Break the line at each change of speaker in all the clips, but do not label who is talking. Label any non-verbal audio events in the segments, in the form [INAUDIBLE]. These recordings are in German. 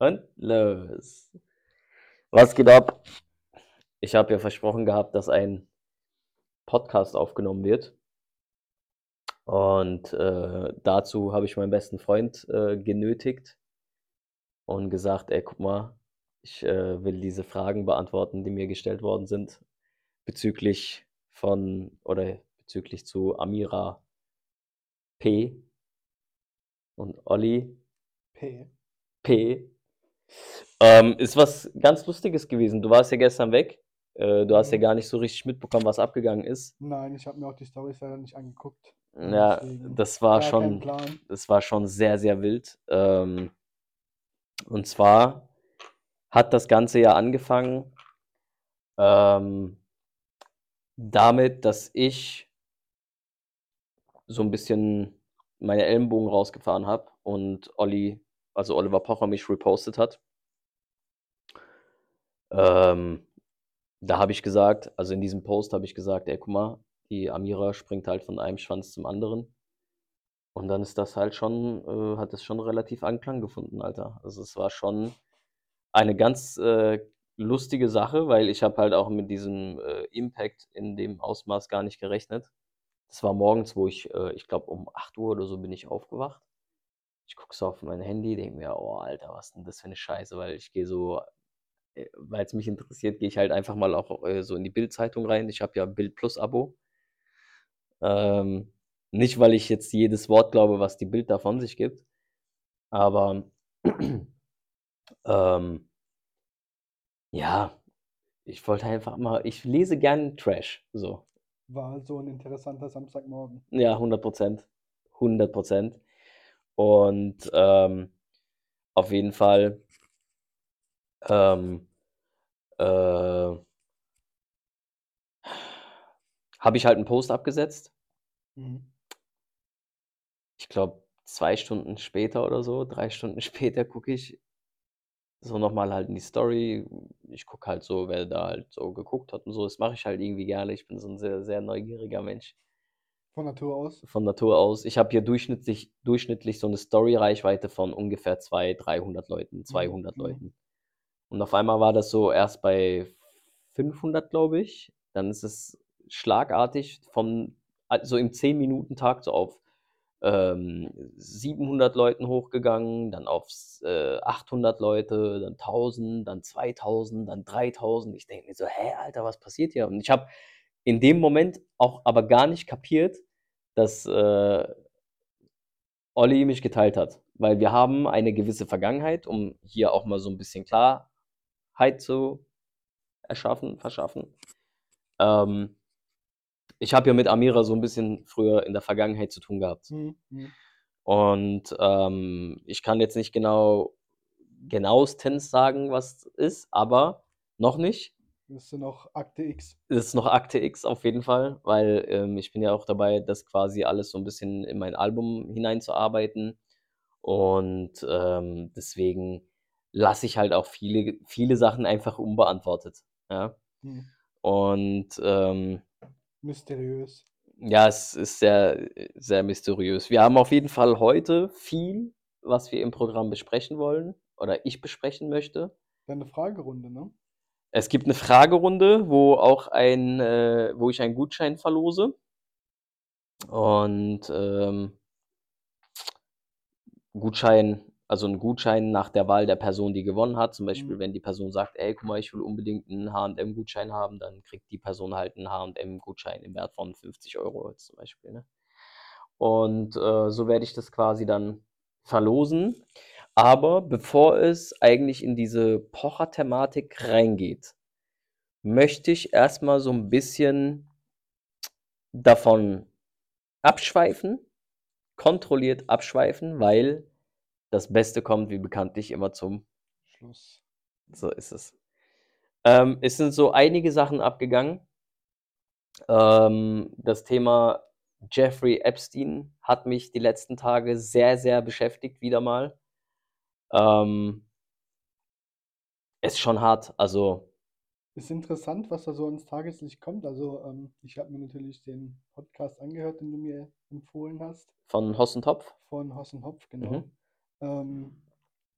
Und los. Was geht ab? Ich habe ja versprochen gehabt, dass ein Podcast aufgenommen wird. Und äh, dazu habe ich meinen besten Freund äh, genötigt und gesagt, ey, guck mal, ich äh, will diese Fragen beantworten, die mir gestellt worden sind, bezüglich von oder bezüglich zu Amira P. und Olli
P.
P. Ähm, ist was ganz Lustiges gewesen. Du warst ja gestern weg. Äh, du hast ja
Mhm.
gar nicht so richtig mitbekommen, was abgegangen ist.
Nein, ich habe mir auch die Storys leider nicht angeguckt.
Ja,
Deswegen
das war schon, das war schon sehr, sehr wild. Ähm, und zwar hat das Ganze ja angefangen ähm, damit, dass ich so ein bisschen meine Ellenbogen rausgefahren habe und Olli, also Oliver Pocher, mich repostet hat. Ähm, da habe ich gesagt, also in diesem Post habe ich gesagt, ey, guck mal, die Amira springt halt von einem Schwanz zum anderen. Und dann ist das halt schon, äh, hat es schon relativ Anklang gefunden, Alter. Also es war schon eine ganz äh, lustige Sache, weil ich habe halt auch mit diesem äh, Impact in dem Ausmaß gar nicht gerechnet. Das war morgens, wo ich, äh, ich glaube um 8 Uhr oder so bin ich aufgewacht. Ich gucke so auf mein Handy, denke mir, oh Alter, was denn das für eine Scheiße, weil ich gehe so, äh, weil es mich interessiert, gehe ich halt einfach mal auch äh, so in die Bild-Zeitung rein. Ich habe ja Bild Plus Abo. Ähm, nicht, weil ich jetzt jedes Wort glaube, was die Bild da von sich gibt, aber [CLEARS THROAT] ähm, ja, ich wollte einfach mal, ich lese gern Trash, so.
War so ein interessanter Samstagmorgen.
Ja, 100 Prozent. 100 Prozent. Und ähm, auf jeden Fall ähm, äh, habe ich halt einen Post abgesetzt.
Mhm.
Ich glaube, zwei Stunden später oder so, drei Stunden [LAUGHS] später gucke ich so nochmal halt in die Story. Ich gucke halt so, wer da halt so geguckt hat und so. Das mache ich halt irgendwie gerne. Ich bin so ein sehr, sehr neugieriger Mensch
Von Natur aus.
von Natur aus. Ich habe hier durchschnittlich, durchschnittlich so eine Story-Reichweite von ungefähr 200, 300 Leuten, 200
mhm.
Leuten. Und auf einmal war das so erst bei 500, glaube ich. Dann ist es schlagartig von, also im 10-Minuten-Takt so auf ähm, 700 Leuten hochgegangen, dann auf äh, 800 Leute, dann 1000, dann 2000, dann 3000. Ich denke mir so, hä, Alter, was passiert hier? Und ich habe in dem Moment auch aber gar nicht kapiert, dass äh, Olli mich geteilt hat. Weil wir haben eine gewisse Vergangenheit, um hier auch mal so ein bisschen Klarheit zu erschaffen, verschaffen. Ähm, ich habe ja mit Amira so ein bisschen früher in der Vergangenheit zu tun gehabt.
Mhm. Mhm.
Und ähm, ich kann jetzt nicht genau genauestens sagen, was ist, aber noch nicht.
Das ist noch Akte X.
Das ist noch Akte X auf jeden Fall, weil ähm, ich bin ja auch dabei, das quasi alles so ein bisschen in mein Album hineinzuarbeiten. Und ähm, deswegen lasse ich halt auch viele, viele Sachen einfach unbeantwortet. Ja.
Mhm.
Und ähm,
Mysteriös.
ja, es ist sehr, sehr mysteriös. Wir haben auf jeden Fall heute viel, was wir im Programm besprechen wollen oder ich besprechen möchte.
Dann eine Fragerunde, ne?
Es gibt eine Fragerunde, wo auch ein, äh, wo ich einen Gutschein verlose. Und ähm, Gutschein, also ein Gutschein nach der Wahl der Person, die gewonnen hat. Zum Beispiel,
Mhm.
wenn die Person sagt, ey, guck mal, ich will unbedingt einen H&M-Gutschein haben, dann kriegt die Person halt einen H&M-Gutschein im Wert von 50 Euro zum Beispiel. Ne? Und äh, so werde ich das quasi dann verlosen. Aber bevor es eigentlich in diese Pocher-Thematik reingeht, möchte ich erstmal so ein bisschen davon abschweifen, kontrolliert abschweifen, weil das Beste kommt wie bekanntlich immer zum
Schluss.
So ist es. Ähm, es sind so einige Sachen abgegangen. Ähm, das Thema Jeffrey Epstein hat mich die letzten Tage sehr, sehr beschäftigt, wieder mal. Ähm, ist schon hart. Also,
Ist interessant, was da so ans Tageslicht kommt. Also, ähm, ich habe mir natürlich den Podcast angehört, den du mir empfohlen hast,
von Hossentopf.
von Hoss und Hopf, genau.
Mhm.
Ähm,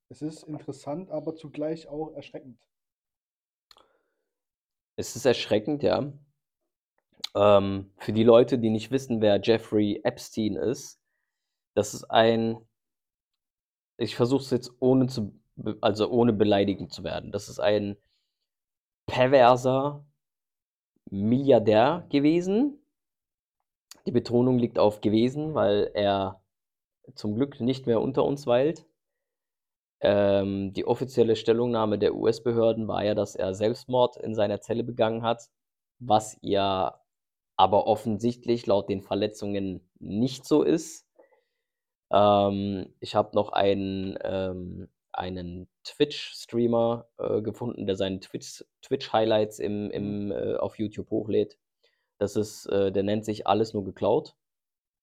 es ist interessant, aber zugleich auch erschreckend.
Es ist erschreckend, ja. Ähm, für die Leute, die nicht wissen, wer Jeffrey Epstein ist, das ist ein ich versuche es jetzt ohne zu also ohne beleidigend zu werden. Das ist ein perverser Milliardär gewesen. Die Betonung liegt auf gewesen, weil er zum Glück nicht mehr unter uns weilt. Ähm, die offizielle Stellungnahme der US-Behörden war ja, dass er Selbstmord in seiner Zelle begangen hat, was ja aber offensichtlich laut den Verletzungen nicht so ist. Ähm, ich habe noch einen, ähm, einen Twitch-Streamer, äh, gefunden, der seine Twitch Twitch-Highlights im
Mhm.
im, äh, auf YouTube hochlädt. Das ist äh, der nennt sich „Alles nur geklaut“.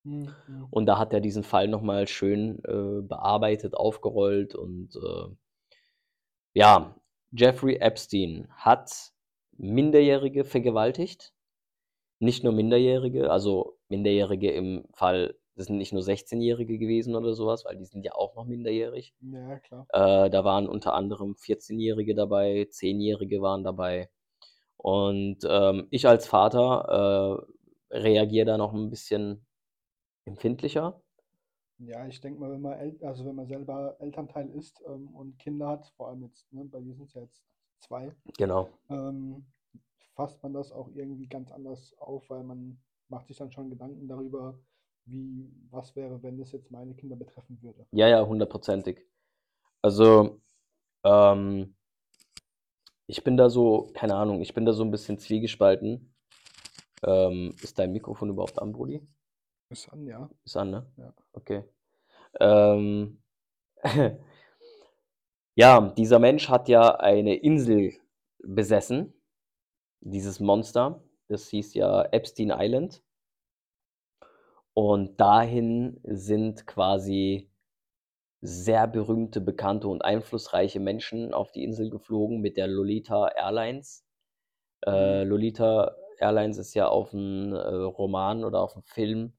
Mhm.
Und da hat er diesen Fall noch mal schön, äh, bearbeitet, aufgerollt und, äh ja, Jeffrey Epstein hat Minderjährige vergewaltigt. Nicht nur Minderjährige, also Minderjährige im Fall das sind nicht nur 16-Jährige gewesen oder so was, weil die sind ja auch noch minderjährig.
Ja, klar.
Äh, da waren unter anderem 14-Jährige dabei, 10-Jährige waren dabei. Und, ähm, ich als Vater, äh, reagiere da noch 'n bisschen empfindlicher.
Ja, ich denke mal, wenn man El also wenn man selber Elternteil ist, ähm, und Kinder hat, vor allem jetzt, ne, bei dir sind's ja jetzt 2,
Genau.
ähm, fasst man das auch irgendwie ganz anders auf, weil man macht sich dann schon Gedanken darüber, wie was wäre, wenn das jetzt meine Kinder betreffen würde.
Ja, ja, hundertprozentig. Also, ähm ich bin da so keine Ahnung, ich bin da so 'n bisschen zwiegespalten. Ähm, ist dein Mikrofon überhaupt an, Brudi?
Ist an, ja.
Ist an, ne?
Ja.
Okay. Ähm, [LAUGHS] ja, dieser Mensch hat ja eine Insel besessen, dieses Monster. Das hieß ja Epstein Island. Und dahin sind quasi sehr berühmte, bekannte und einflussreiche Menschen auf die Insel geflogen mit der Lolita Airlines. Äh,
Mhm.
Lolita Airlines ist ja auf 'n, äh, Roman oder auf 'n Film,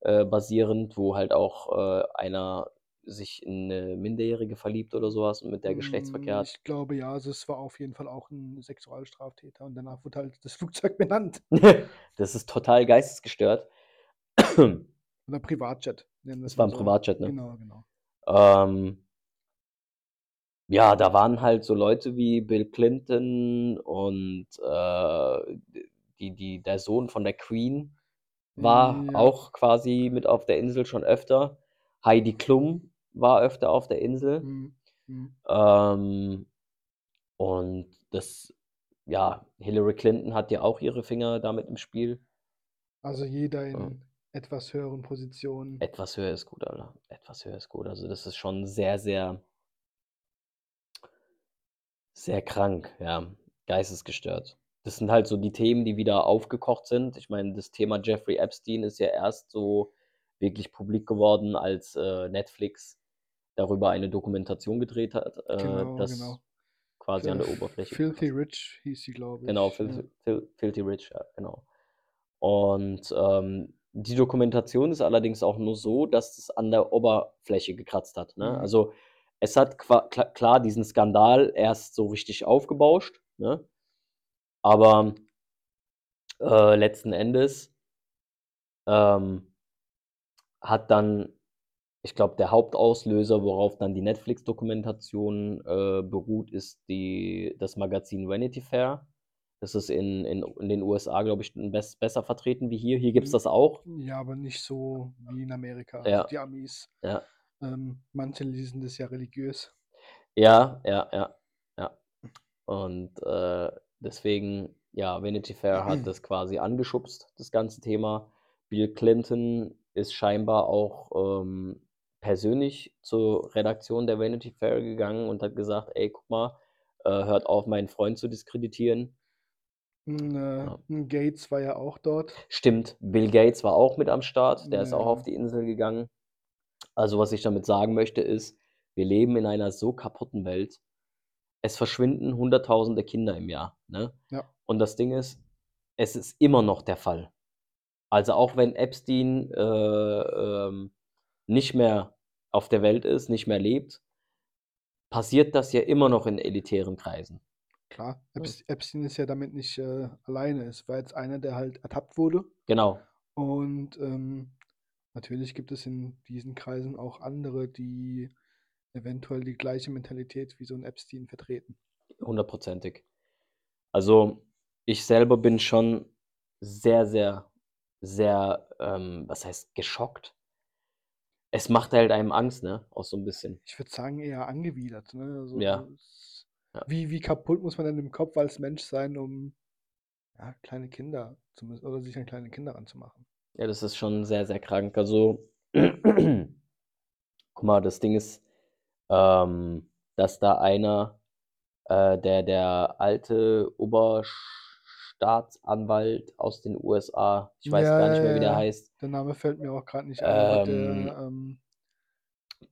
äh, basierend, wo halt auch, äh, einer sich in 'ne Minderjährige verliebt oder so was und mit der Geschlechtsverkehr
Hm,
hat.
ich glaube ja, also es war auf jeden Fall auch 'n Sexualstraftäter und danach wurde halt das [LAUGHS] Flugzeug benannt. [LAUGHS]
Das ist total geistesgestört. [CLEARS THROAT]
Oder Privatjet, wir's
war
mal
'n
so.
Privatjet, ne?
Genau, genau.
Ähm ja, da waren halt so Leute wie Bill Clinton und, äh, die die der Sohn von der Queen war
Ja.
auch quasi mit auf der Insel schon öfter. Heidi Klum war öfter auf der Insel.
Mhm, mhm.
Ähm, und das ja, Hillary Clinton hat ja auch ihre Finger da mit im Spiel.
Also jeder in etwas höheren Positionen.
Etwas höher ist gut, Alter. Etwas höher ist gut. Also, das ist schon sehr, sehr sehr krank, ja, geistesgestört. Das sind halt so die Themen, die wieder aufgekocht sind. Ich meine, das Thema Jeffrey Epstein ist ja erst so wirklich publik geworden, als, äh, Netflix darüber eine Dokumentation gedreht hat, äh,
Genau,
das
genau.
quasi an
Äh,
der Oberfläche
Filthy Rich hieß sie, glaube
Genau,
ich, ja.
Filthy Fil Filthy Rich, ja, genau. Und, ähm, die Dokumentation ist allerdings auch nur so, dass es an der Oberfläche gekratzt hat, ne?
Mhm.
Also, es hat klar diesen Skandal erst so richtig aufgebauscht, ne? Aber äh, letzten Endes ähm, hat dann ich glaube, der Hauptauslöser, worauf dann die Netflix-Dokumentation, äh, beruht, ist die das Magazin Vanity Fair. Das ist in in in den USA, glaube ich, 'n bess besser vertreten wie hier. Hier gibt's
Hm,
das auch.
ja, aber nicht so wie in Amerika. Also
Ja.
die Amis,
Ja.
ähm, manche lesen das ja religiös.
Ja, ja, ja, ja. Und, äh, deswegen, ja, Vanity Fair hat das quasi angeschubst, das ganze Thema. Bill Clinton ist scheinbar auch, ähm, persönlich zur Redaktion der Vanity Fair gegangen und hat gesagt: „Ey, guck mal, äh, hört auf, meinen Freund zu diskreditieren.“
Hm, äh,
Ja.
'n Gates war ja auch dort.
Stimmt, Bill Gates war auch mit am Start, der ist auch auf
Ja.
die Insel gegangen. Also, was ich damit sagen möchte, ist, wir leben in einer so kaputten Welt. Es verschwinden Hunderttausende Kinder im Jahr, ne?
Ja.
Und das Ding ist, es ist immer noch der Fall. Also, auch wenn Epstein, äh, ähm, nicht mehr auf der Welt ist, nicht mehr lebt passiert das ja immer noch in elitären Kreisen.
Klar. Epst Epstein ist ja damit nicht, äh, alleine. Es war jetzt einer, der halt ertappt wurde
Genau.
und, ähm, natürlich gibt es in diesen Kreisen auch andere, die eventuell die gleiche Mentalität wie so 'n Epstein vertreten.
Hundertprozentig. Also, ich selber bin schon sehr, sehr, sehr, ähm, was heißt geschockt? Es macht halt einem Angst, ne, auch so 'n bisschen.
Ich würde sagen, eher angewidert, ne? Also,
Ja.
es
Ja.
wie wie kaputt muss man denn im Kopf als Mensch sein, um, ja, kleine Kinder zumindest oder sich an kleine Kinder ranzumachen?
Ja, das ist schon sehr, sehr krank. Also, [CLEARS THROAT] guck mal, das Ding ist, ähm, dass da einer, äh, der der alte Oberstaatsanwalt aus den USA, ich weiß
Ja,
gar nicht
ja,
mehr, wie der
ja.
heißt.
Der Name fällt mir auch grad nicht ein, aber der,
Ähm
ähm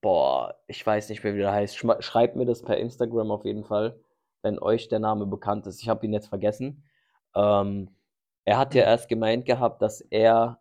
boah, ich weiß nicht mehr, wie der heißt. Schreibt mir das per Instagram auf jeden Fall, wenn euch der Name bekannt ist. Ich habe ihn jetzt vergessen. Ähm, er hat ja erst gemeint gehabt, dass er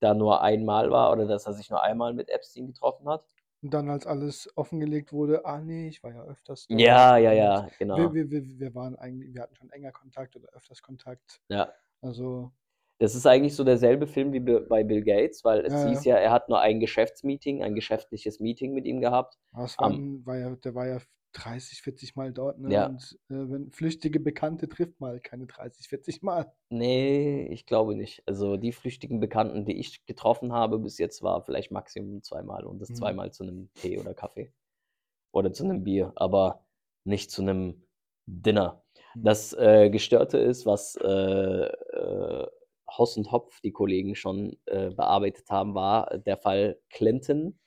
da nur einmal war oder dass er sich nur einmal mit Epstein getroffen hat.
Und dann, als alles offengelegt wurde: „Ah ne, ich war ja öfters dort
Ja, ja, ja, genau.
wir wir wir waren eigentlich wir hatten schon enger Kontakt oder öfters Kontakt.“
Ja.
Also
Das ist eigentlich so derselbe Film wie bei Bill Gates, weil es
Ja,
hieß
ja.
er hat nur ein Geschäftsmeeting ein geschäftliches Meeting mit ihm gehabt.
Es
Am
waren war ja der war ja 30, 40 Mal dort, ne?
Ja.
Und, äh, wenn flüchtige Bekannte trifft halt keine 30, 40 Mal.
Ne, ich glaube nicht. Also, die flüchtigen Bekannten, die ich getroffen habe bis jetzt, war vielleicht Maximum zweimal und das
Mhm.
zweimal zu 'nem Tee oder Kaffee oder zu 'nem Bier, aber nicht zu 'nem Dinner.
Mhm.
Das, äh, Gestörte ist, was, äh, äh, Hoss und Hopf, die Kollegen schon, äh, bearbeitet haben, war der Fall Clinton.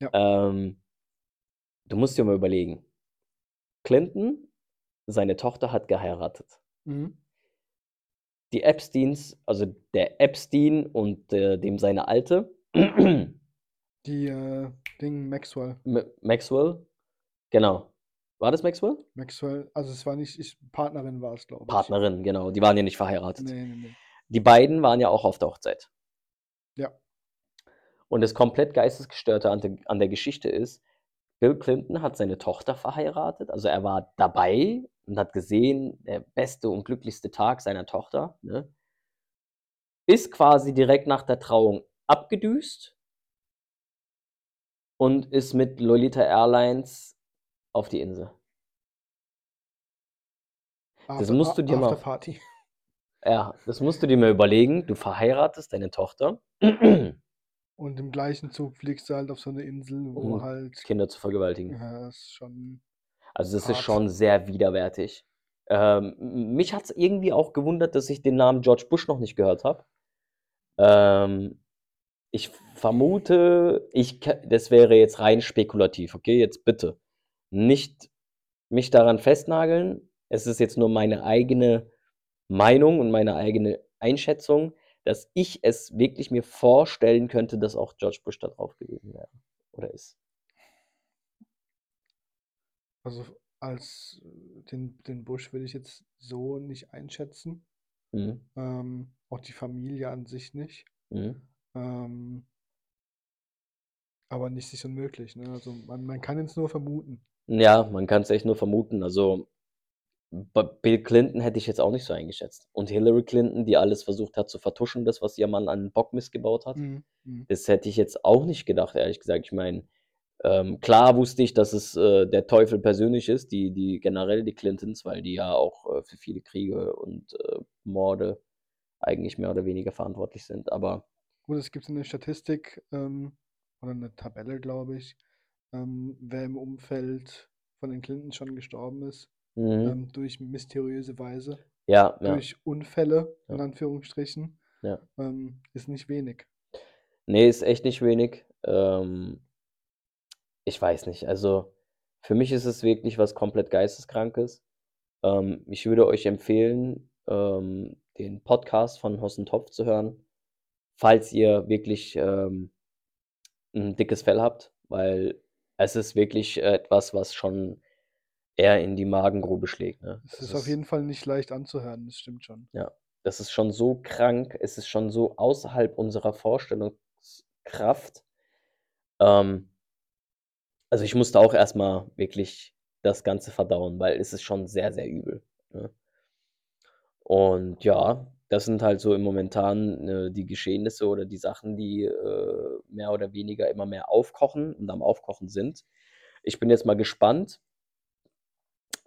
Ja.
Ähm du musst dir mal überlegen. Clinton, seine Tochter hat geheiratet.
Mhm.
Die Epsteins also, der Epstein und, äh, dem seine Alte
Die, äh, Ding Maxwell.
M Maxwell, genau. War das Maxwell?
Maxwell also, es war nicht ich Partnerin war es, glaube ich.
Partnerin, genau. Die waren ja nicht verheiratet.
Ne, ne, ne.
Die beiden waren ja auch auf der Hochzeit.
Ja.
Und das komplett Geistesgestörte an de an der Geschichte ist, Bill Clinton hat seine Tochter verheiratet. Also, er war dabei und hat gesehen, der beste und glücklichste Tag seiner Tochter, ne? Ist quasi direkt nach der Trauung abgedüst und ist mit Lolita Airlines auf die Insel. Das
After
musst du dir mal
Afterparty.
Ja, das musst du dir mal überlegen. Du verheiratest deine Tochter
Und im gleichen Zug fliegst du halt auf so 'ne Insel, wo
um
halt
Kinder zu vergewaltigen.
ja, ist schon
Also, das ist
hart.
schon sehr widerwärtig. Ähm, m mich hat's irgendwie auch gewundert, dass ich den Namen George Bush noch nicht gehört habe. Ähm, ich vermute, ich ke das wäre jetzt rein spekulativ, okay? Jetzt bitte nicht mich daran festnageln. Es ist jetzt nur meine eigene Meinung und meine eigene Einschätzung, dass ich es wirklich mir vorstellen könnte, dass auch George Bush da drauf gewesen wäre oder ist.
Also, als den den Bush würde ich jetzt so nicht einschätzen.
Mhm.
Ähm, auch die Familie an sich nicht.
Mhm.
Ähm aber nichts ist unmöglich, ne? Also, man man kann jetzt nur vermuten.
Ja, man kann's echt nur vermuten. Also, bei Bill Clinton hätte ich jetzt auch nicht so eingeschätzt. Und Hillary Clinton, die alles versucht hat zu vertuschen, das, was ihr Mann an Bockmist gebaut hat,
Mhm, mhm.
das hätte ich jetzt auch nicht gedacht, ehrlich gesagt. Ich meine, ähm, klar wusste ich, dass es, äh, der Teufel persönlich ist, die die generell die Clintons, weil die ja auch, äh, für viele Kriege und, äh, Morde eigentlich mehr oder weniger verantwortlich sind, aber
Gut, es gibt so 'ne Statistik, ähm, oder 'ne Tabelle, glaube ich, ähm, wer im Umfeld von den Clintons schon gestorben ist,
Mhm.
ähm, durch mysteriöse Weise,
Ja, ja.
durch Unfälle in
Ja.
Anführungsstrichen,
Ja.
ähm, ist nicht wenig.
Ne, ist echt nicht wenig. Ähm ich weiß nicht. Also, für mich ist es wirklich was komplett Geisteskrankes. Ähm, ich würde euch empfehlen, ähm, den Podcast von Hoss und Hopf zu hören, falls ihr wirklich, ähm, 'n dickes Fell habt, weil es ist wirklich etwas, was schon eher in die Magengrube schlägt, ne?
Es
Es
ist auf
ist
jeden Fall nicht leicht anzuhören, das stimmt schon.
Ja, das ist schon so krank. Es ist schon so außerhalb unserer Vorstellungskraft. Ähm Also, ich musste auch erst mal wirklich das Ganze verdauen, weil es ist schon sehr, sehr übel, ne? Und ja, das sind halt so im Momentan, äh, die Geschehnisse oder die Sachen, die, äh, mehr oder weniger immer mehr aufkochen und am Aufkochen sind. Ich bin jetzt mal gespannt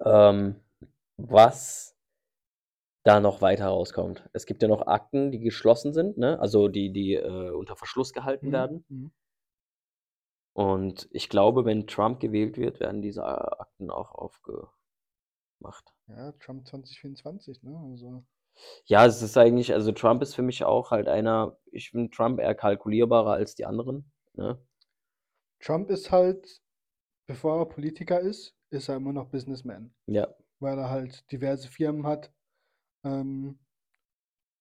ähm, was da noch weiter rauskommt. Es gibt ja noch Akten, die geschlossen sind, ne? Also, die die, äh, unter Verschluss gehalten
Mhm,
werden.
mhm.
Und ich glaube, wenn Trump gewählt wird, werden diese A Akten auch aufgemacht.
Ja, Trump 2024, ne? Also
Ja, es ist eigentlich also, Trump ist für mich auch halt einer ich finde Trump eher kalkulierbarer als die anderen, ne?
Trump ist halt bevor er Politiker ist, ist er immer noch Businessman.
Ja.
Weil er halt diverse Firmen hat, ähm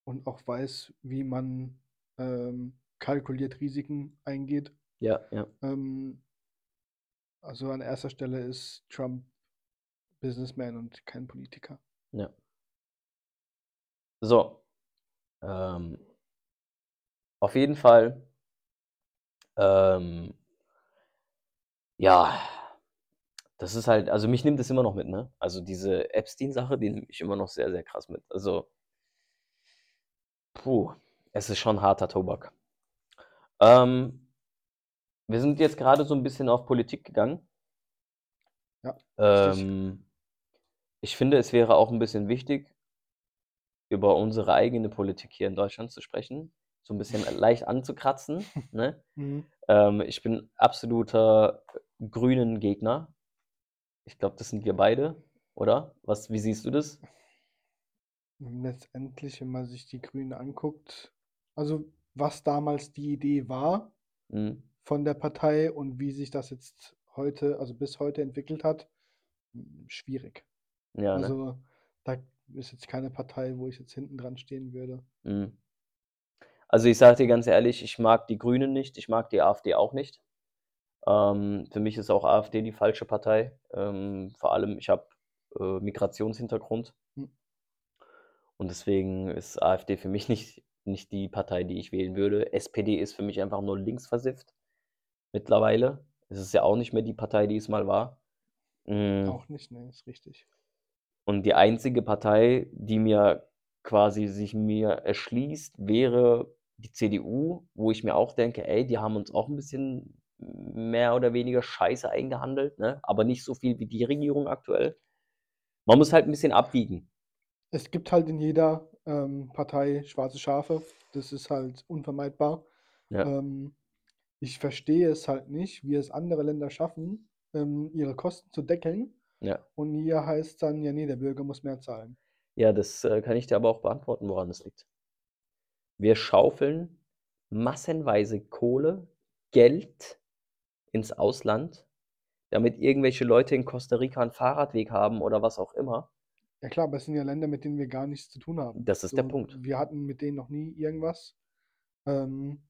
und auch weiß, wie man, ähm, kalkuliert Risiken eingeht.
Ja, ja.
Ähm also, an erster Stelle ist Trump Businessman und kein Politiker.
Ja. So. Ähm auf jeden Fall ähm ja, das ist halt also, mich nimmt das immer noch mit, ne? Also, diese Epstein-Sache, die nimmt mich immer noch sehr, sehr krass mit. Also puh, es ist schon harter Tobak. Ähm wir sind jetzt grade so 'n bisschen auf Politik gegangen.
Ja.
Ähm, ich finde, es wäre auch 'n bisschen wichtig über unsere eigene Politik hier in Deutschland zu sprechen, so 'n bisschen [LAUGHS] leicht anzukratzen, ne?
Mhm.
Ähm, ich bin absoluter Grünen-Gegner. Ich glaube, das sind wir beide, oder? Was wie siehst du das?
Letztendlich, wenn man sich die Grünen anguckt also, was damals die Idee war
Mhm.
von der Partei und wie sich das jetzt heute also, bis heute entwickelt hat, hm, schwierig.
Ja, ne?
Also, da ist jetzt keine Partei, wo ich jetzt hinten dran stehen würde.
Mhm. Also, ich sage dir ganz ehrlich, ich mag die Grünen nicht, ich mag die AfD auch nicht. Ähm, für mich ist auch AfD die falsche Partei. Ähm, vor allem, ich habe, äh, Migrationshintergrund.
Hm.
Und deswegen ist AfD für mich [LAUGHS] nicht nicht die Partei, die ich wählen würde. SPD ist für mich einfach nur linksversifft mittlerweile. Es ist ja auch nicht mehr die Partei, die es mal war. Hm.
Auch nicht, ne, ist richtig.
Und die einzige Partei, die mir quasi sich mir erschließt, wäre die CDU, wo ich mir auch denke: „Ey, die haben uns auch 'n bisschen mehr oder weniger Scheiße eingehandelt, ne, aber nicht so viel wie die Regierung aktuell.“ Man muss halt 'n bisschen abwiegen.
Es gibt halt in jeder, ähm, Partei schwarze Schafe. Das ist halt unvermeidbar.
Ja.
Ähm, ich verstehe es halt nicht, wie es andere Länder schaffen, ähm, ihre Kosten zu deckeln.
Ja.
Und hier heißt's dann: „Ja, ne, der Bürger muss mehr zahlen.“
Ja, das, äh, kann ich dir aber auch beantworten, woran das liegt. Wir schaufeln massenweise Kohle, Geld ins Ausland, damit irgendwelche Leute in Costa Rica 'n Fahrradweg haben oder was auch immer.
Ja klar, aber es sind ja Länder, mit denen wir gar nichts zu tun haben.
Das ist der
So,
Punkt.
wir hatten mit denen noch nie irgendwas. Ähm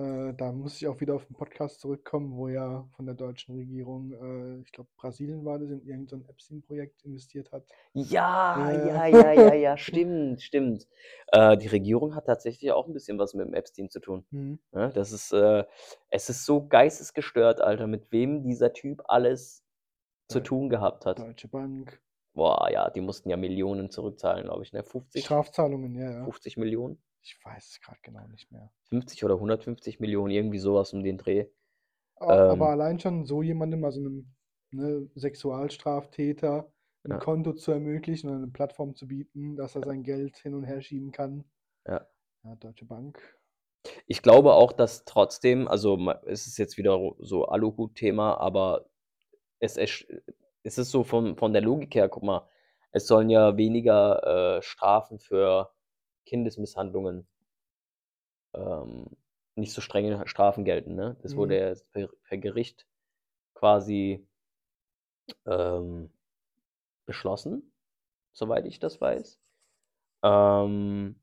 äh, da muss ich auch wieder auf 'n Podcast zurückkommen, wo ja von der deutschen Regierung, äh, ich glaube, Brasilien war das, in irgend so 'n Epstein-Projekt investiert hat.
Ja,
Ja,
ja,
ja.
ja, [LAUGHS] ja, ja, stimmt, stimmt. Äh, die Regierung hat tatsächlich auch 'n bisschen was mit dem Epstein zu tun,
Mhm.
ne? Das ist, äh es ist so geistesgestört, Alter, mit wem dieser Typ alles zu
Deu
tun gehabt hat.
Deutsche Bank.
Boah, ja, die mussten ja Millionen zurückzahlen, glaube ich, ne? 50
Strafzahlungen, ja, ja.
50.000.000?
Ich weiß es grad genau nicht mehr.
50 oder 150.000.000, irgendwie so was um den Dreh.
Aber
Ähm
allein schon so jemandem, also 'nem, ne, Sexualstraftäter 'n
Ja.
Konto zu ermöglichen oder 'ne Plattform zu bieten, dass er sein Geld hin und her schieben kann.
Ja.
Ja, Deutsche Bank.
Ich glaube auch, dass trotzdem also, es ist jetzt wieder so Aluhut-Thema, aber es es ist so von von der Logik her guck mal, es sollen ja weniger, äh, Strafen für Kindesmisshandlungen ähm, nicht so strenge Strafen gelten, ne? Das wurde
Mhm.
ja jetzt per per Gericht quasi ähm, beschlossen, soweit ich das weiß. Ähm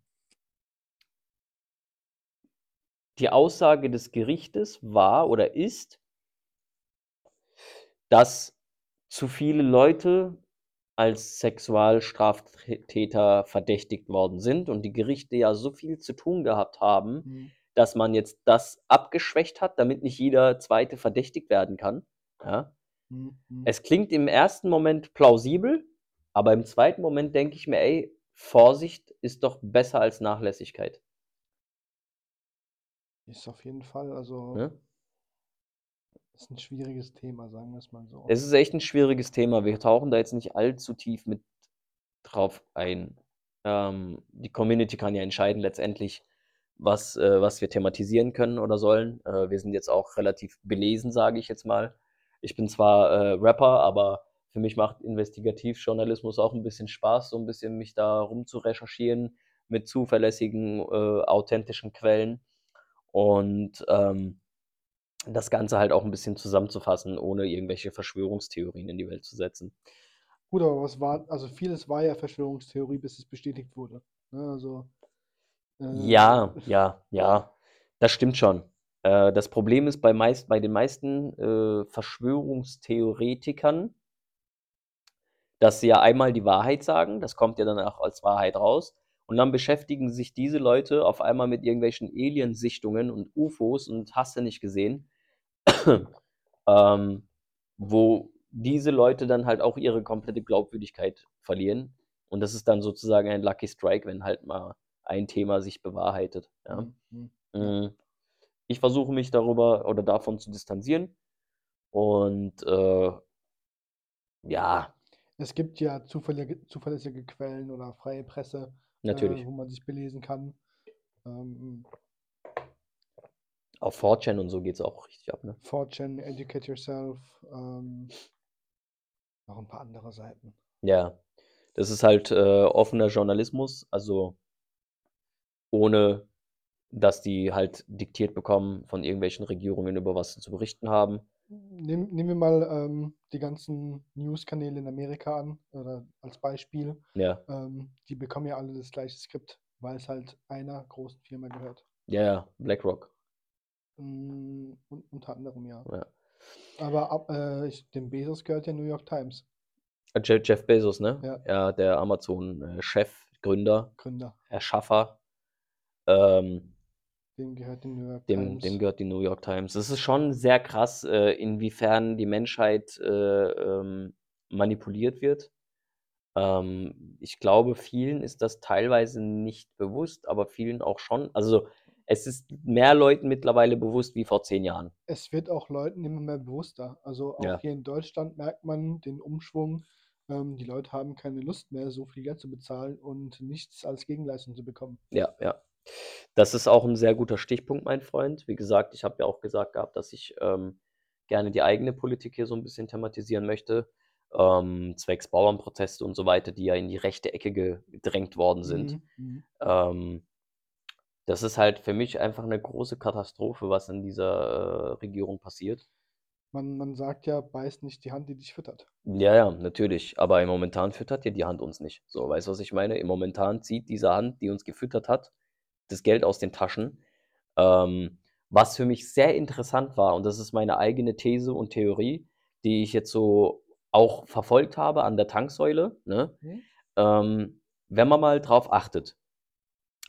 die Aussage des Gerichtes war oder ist dass zu viele Leute als Sexualstraftä Täter verdächtigt worden sind und die Gerichte ja so viel zu tun gehabt haben,
Mhm.
dass man jetzt das abgeschwächt hat, damit nicht jeder Zweite verdächtigt werden kann, ja.
Mhm.
Es klingt im ersten Moment plausibel, aber im zweiten Moment denke ich mir: „Ey, Vorsicht ist doch besser als Nachlässigkeit.“
Ist auf jeden Fall, also
Ne?
Ist 'n schwieriges Thema, sagen wir's mal so.
Es ist echt 'n schwieriges Thema. Wir tauchen da jetzt nicht allzu tief mit drauf ein. Ähm, die Community kann ja entscheiden letztendlich, was äh, was wir thematisieren können oder sollen. Äh, wir sind jetzt auch relativ belesen, sage ich jetzt mal. Ich bin zwar, äh, Rapper, aber für mich macht Investigativjournalismus auch 'n bisschen Spaß, so 'n bisschen mich da rumzurecherchieren mit zuverlässigen, äh, authentischen Quellen und, ähm, das Ganze halt auch 'n bisschen zusammenzufassen, ohne irgendwelche Verschwörungstheorien in die Welt zu setzen.
Gut, aber was war also vieles war ja Verschwörungstheorie, bis es bestätigt wurde, ne? Also, äh
Ja, ja, ja, das stimmt schon. Äh, das Problem ist bei meist bei den meisten, äh, Verschwörungstheoretikern dass sie ja einmal die Wahrheit sagen, das kommt ja dann auch als Wahrheit raus, und dann beschäftigen sich diese Leute auf einmal mit irgendwelchen Aliensichtungen und UFOs und hast du nicht gesehen, [COUGHS] ähm, wo diese Leute dann halt auch ihre komplette Glaubwürdigkeit verlieren. Und das ist dann sozusagen ein Lucky Strike, wenn halt mal ein Thema sich bewahrheitet, ja.
Mhm, mhm.
Hm, ich versuche mich darüber oder davon zu distanzieren und, äh ja.
Es gibt ja zuverlässige Quellen oder freie Presse, äh, wo man sich belesen kann. Ähm
Auf 4chan und so geht's auch richtig ab, ne?
4chan, Educate Yourself, ähm noch 'n paar andere Seiten.
Ja, das ist halt, äh, offener Journalismus, also ohne dass die halt diktiert bekommen von irgendwelchen Regierungen, über was sie zu berichten haben.
Nehm nehmen wir mal, ähm, die ganzen Newskanäle in Amerika an oder als Beispiel.
Ja.
Ähm, die bekommen ja alle das gleiche Skript, weil es halt einer großen Firma gehört.
Ja, ja, BlackRock.
Hm, un unter anderem, ja.
Ja.
Aber ab äh, ich dem Bezos gehört ja New York Times.
Äh, Je Jeff Bezos, ne?
Ja.
Ja, der Amazon, äh, Chef, Gründer,
Gründer.
Erschaffer. Ähm
Dem gehört die New York
dem
Times.
dem gehört die New York Times. Das ist schon sehr krass, äh, inwiefern die Menschheit, äh, ähm, manipuliert wird. Ähm, ich glaube, vielen ist das teilweise nicht bewusst, aber vielen auch schon. Also, es ist mehr Leuten mittlerweile bewusst wie vor 10 Jahren.
Es wird auch Leuten immer mehr bewusster. Also, auch
Ja.
hier in Deutschland merkt man den Umschwung. Ähm, die Leute haben keine Lust mehr, so viel Geld zu bezahlen und nichts als Gegenleistung zu bekommen.
Ja, ja. Das ist auch 'n sehr guter Stichpunkt, mein Freund. Wie gesagt, ich habe ja auch gesagt gehabt, dass ich, ähm, gerne die eigene Politik hier so 'n bisschen thematisieren möchte, ähm, zwecks Bauernproteste und so weiter, die ja in die rechte Ecke ge gedrängt worden sind.
Mhm, mhm.
Das ist halt für mich einfach 'ne große Katastrophe, was in dieser, äh, Regierung passiert.
Man man sagt ja: „Beiß nicht die Hand, die dich füttert.“
Ja, ja, natürlich, aber im Momentan füttert ja die Hand uns nicht. So, weißt du, was ich meine? Im Momentan zieht diese Hand, die uns gefüttert hat, das Geld aus den Taschen. Ähm, was für mich sehr interessant war, und das ist meine eigene These und Theorie, die ich jetzt so auch verfolgt habe an der Tanksäule, ne?
Mhm.
Ähm, wenn man mal drauf achtet,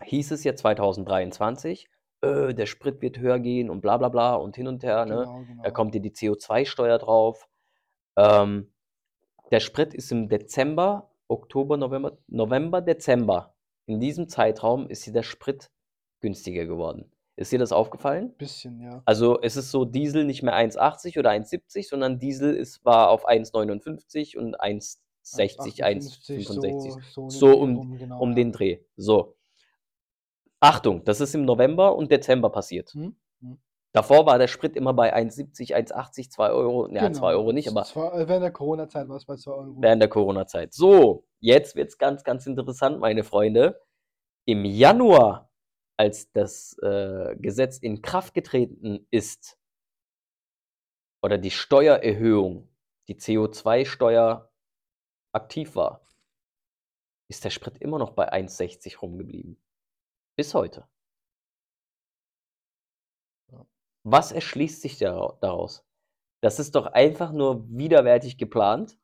hieß es ja 2023: „Äh, der Sprit wird höher gehen und bla bla bla und hin und her“, ne?
Genau,
Da
genau.
kommt ja die CO2-Steuer drauf. Ähm, der Sprit ist im Dezember, Oktober, November November, Dezember in diesem Zeitraum ist hier der Sprit günstiger geworden. Ist dir das aufgefallen?
Bisschen, ja.
Also, es ist so Diesel nicht mehr 1,80 oder 1,70, sondern Diesel ist war auf 1,59 und 1,60,
1,58
1,65.
so so um
So um
rum, genau,
um
ja.
den Dreh, so. Achtung, das ist im November und Dezember passiert.
Mhm, mhm.
Davor war der Sprit immer bei 1,70, 1,80, 2 €. Ja, 2
Genau, €
nicht,
z
aber
zwar äh, während der Corona-Zeit war's bei 2 €.
während der Corona-Zeit. So, jetzt wird's ganz, ganz interessant, meine Freunde. Im Januar, als das, äh, Gesetz in Kraft getreten ist oder die Steuererhöhung, die CO2-Steuer aktiv war ist der Sprit immer noch bei 1,60 rumgeblieben. Bis heute. Was erschließt sich darau daraus? Das ist doch einfach nur widerwärtig geplant.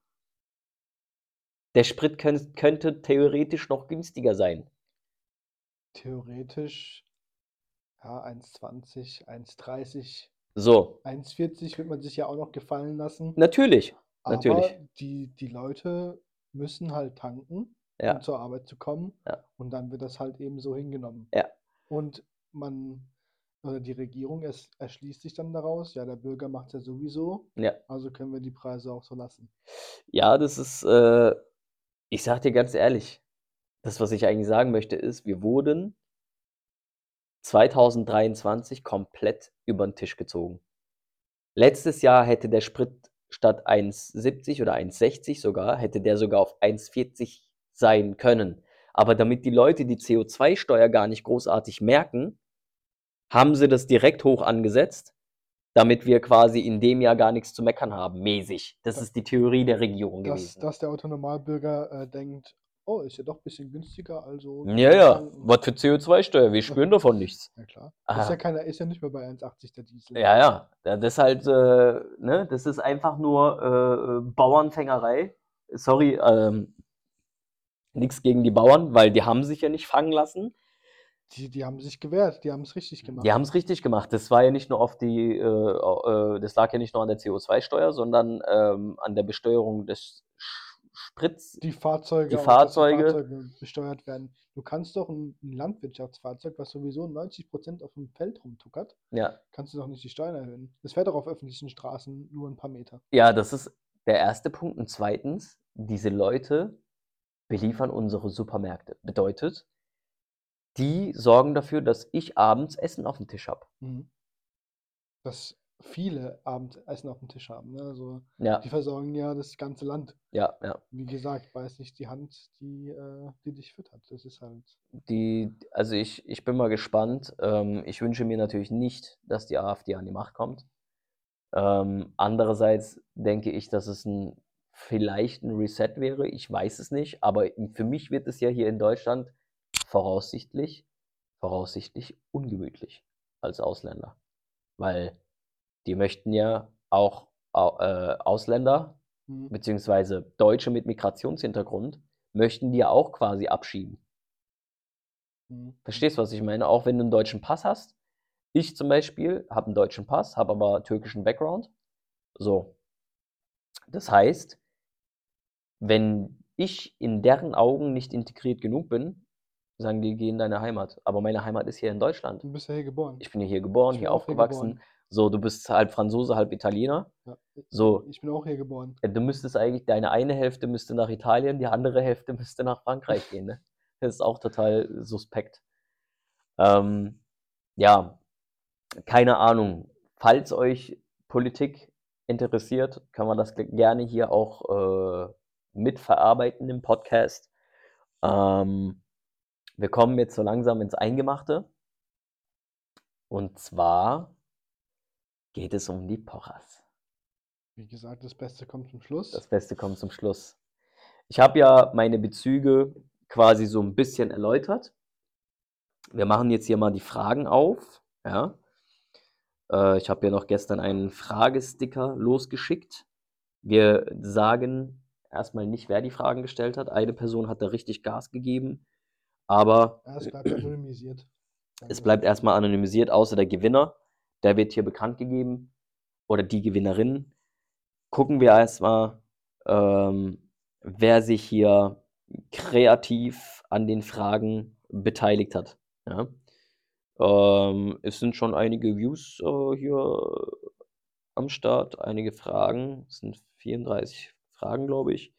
Der Sprit könn könnte theoretisch noch günstiger sein.
Theoretisch Ja, 1,20, 1,30,
So.
1,40 wird man sich ja auch noch gefallen lassen.
Natürlich,
Aber
natürlich.
die, die Leute müssen halt tanken,
Ja.
um zur Arbeit zu kommen.
Ja.
Und dann wird das halt eben so hingenommen.
Ja.
Und man, oder die Regierung es, erschließt sich dann daraus, ja, der Bürger macht es ja sowieso,
Ja.
also können wir die Preise auch so lassen.
Ja, das ist, äh ich sage dir ganz ehrlich, das, was ich eigentlich sagen möchte, ist, wir wurden 2023 komplett über 'n Tisch gezogen. Letztes Jahr hätte der Sprit statt 1,70 oder 1,60 sogar hätte der sogar auf 1,40 sein können. Aber damit die Leute die CO2-Steuer gar nicht großartig merken, haben sie das direkt hoch angesetzt, damit wir quasi in dem Jahr gar nix zu meckern haben, mäßig. Das
Da
ist die Theorie der Regierung
dass
gewesen.
dass der Otto-Normalbürger, äh, denkt: „Oh, ist ja doch bisschen günstiger, also
Ja, ja.
tanken.“
Was für CO2-Steuer? Wir spüren davon nichts.
Ja klar. Ist ja
Aha.
keiner ist ja nicht mehr bei 1,80 der Diesel.
Ja, ja. Ja, das ist halt, äh ne, das ist einfach nur, äh, äh, Bauernfängerei. Sorry, ähm nix gegen die Bauern, weil die haben sich ja nicht fangen lassen.
Die die haben sich gewehrt, die haben's richtig
Die
gemacht.
haben's richtig gemacht. Das war ja nicht nur auf die, äh, äh, das lag ja nicht nur an der CO2-Steuer, sondern, ähm, an der Besteuerung des Sch Sprits
Die Fahrzeuge
die
dass die
Fahrzeuge.
Fahrzeuge besteuert werden. Du kannst doch 'n 'n Landwirtschaftsfahrzeug, was sowieso 90% auf'm Feld rumtuckert
Ja.
kannst du doch nicht die Steuern erhöhen. Das fährt doch auf öffentlichen Straßen nur 'n paar Meter.
Ja, das ist der 1. Punkt und 2. diese Leute beliefern unsere Supermärkte. Bedeutet, die sorgen dafür, dass ich abends Essen auf'm Tisch habe.
Mhm. Dass viele abends Essen auf'm Tisch haben, ne? Also,
Ja.
die versorgen ja das ganze Land.
Ja, ja.
Wie gesagt, beiß nicht die Hand, die, äh die dich füttert. Das ist halt
Die also, ich ich bin mal gespannt. Ähm, ich wünsche mir natürlich nicht, dass die AfD an die Macht kommt. Ähm, andererseits denke ich, dass es 'n vielleicht 'n Reset wäre. Ich weiß es nicht, aber für mich wird es ja hier in Deutschland voraussichtlich voraussichtlich ungemütlich als Ausländer. Weil die möchten ja auch au äh, Ausländer
Mhm.
beziehungsweise Deutsche mit Migrationshintergrund möchten die ja auch quasi abschieben.
Mhm.
Verstehst du, was ich meine? Auch wenn du 'n deutschen Pass hast. Ich zum Beispiel habe 'n deutschen Pass, habe aber türkischen Background. So. Das heißt wenn ich in deren Augen nicht integriert genug bin, sagen die: „Geh in deine Heimat.“ Aber meine Heimat ist hier in Deutschland.
Du bist ja hier geboren.
Ich bin ja hier geboren, hier
auch hier
aufgewachsen.
geboren.
So, du bist halb Franzose, halb Italiener.
Ja,
So.
ich bin auch hier geboren.
Äh, du müsstest eigentlich deine eine Hälfte müsste nach Italien, die andere Hälfte müsste nach Frankreich gehen, ne? Das ist auch total suspekt. Ähm, ja, keine Ahnung. Falls euch Politik interessiert, kann man das gerne hier auch, äh, mitverarbeiten im Podcast. Ähm, wir kommen jetzt so langsam ins Eingemachte. Und zwar geht es um die Pochers.
Wie gesagt, das Beste kommt zum Schluss.
Das Beste kommt zum Schluss. Ich habe ja meine Bezüge quasi so 'n bisschen erläutert. Wir machen jetzt hier mal die Fragen auf, ja? Äh, ich habe ja noch gestern einen Fragesticker losgeschickt. Wir sagen erst mal nicht, wer die Fragen gestellt hat. Eine Person hat da richtig Gas gegeben, aber
Ja, es bleibt anonymisiert. [CLEARS THROAT]
Es bleibt
mal
erst mal anonymisiert, außer der Gewinner. Der wird hier bekannt gegeben oder die Gewinnerin. Gucken wir erst mal, ähm, wer sich hier kreativ an den Fragen beteiligt hat, ja? Ähm, es sind schon einige Views, äh, hier am Start, einige Fragen. Es sind 34 Fragen, glaube ich.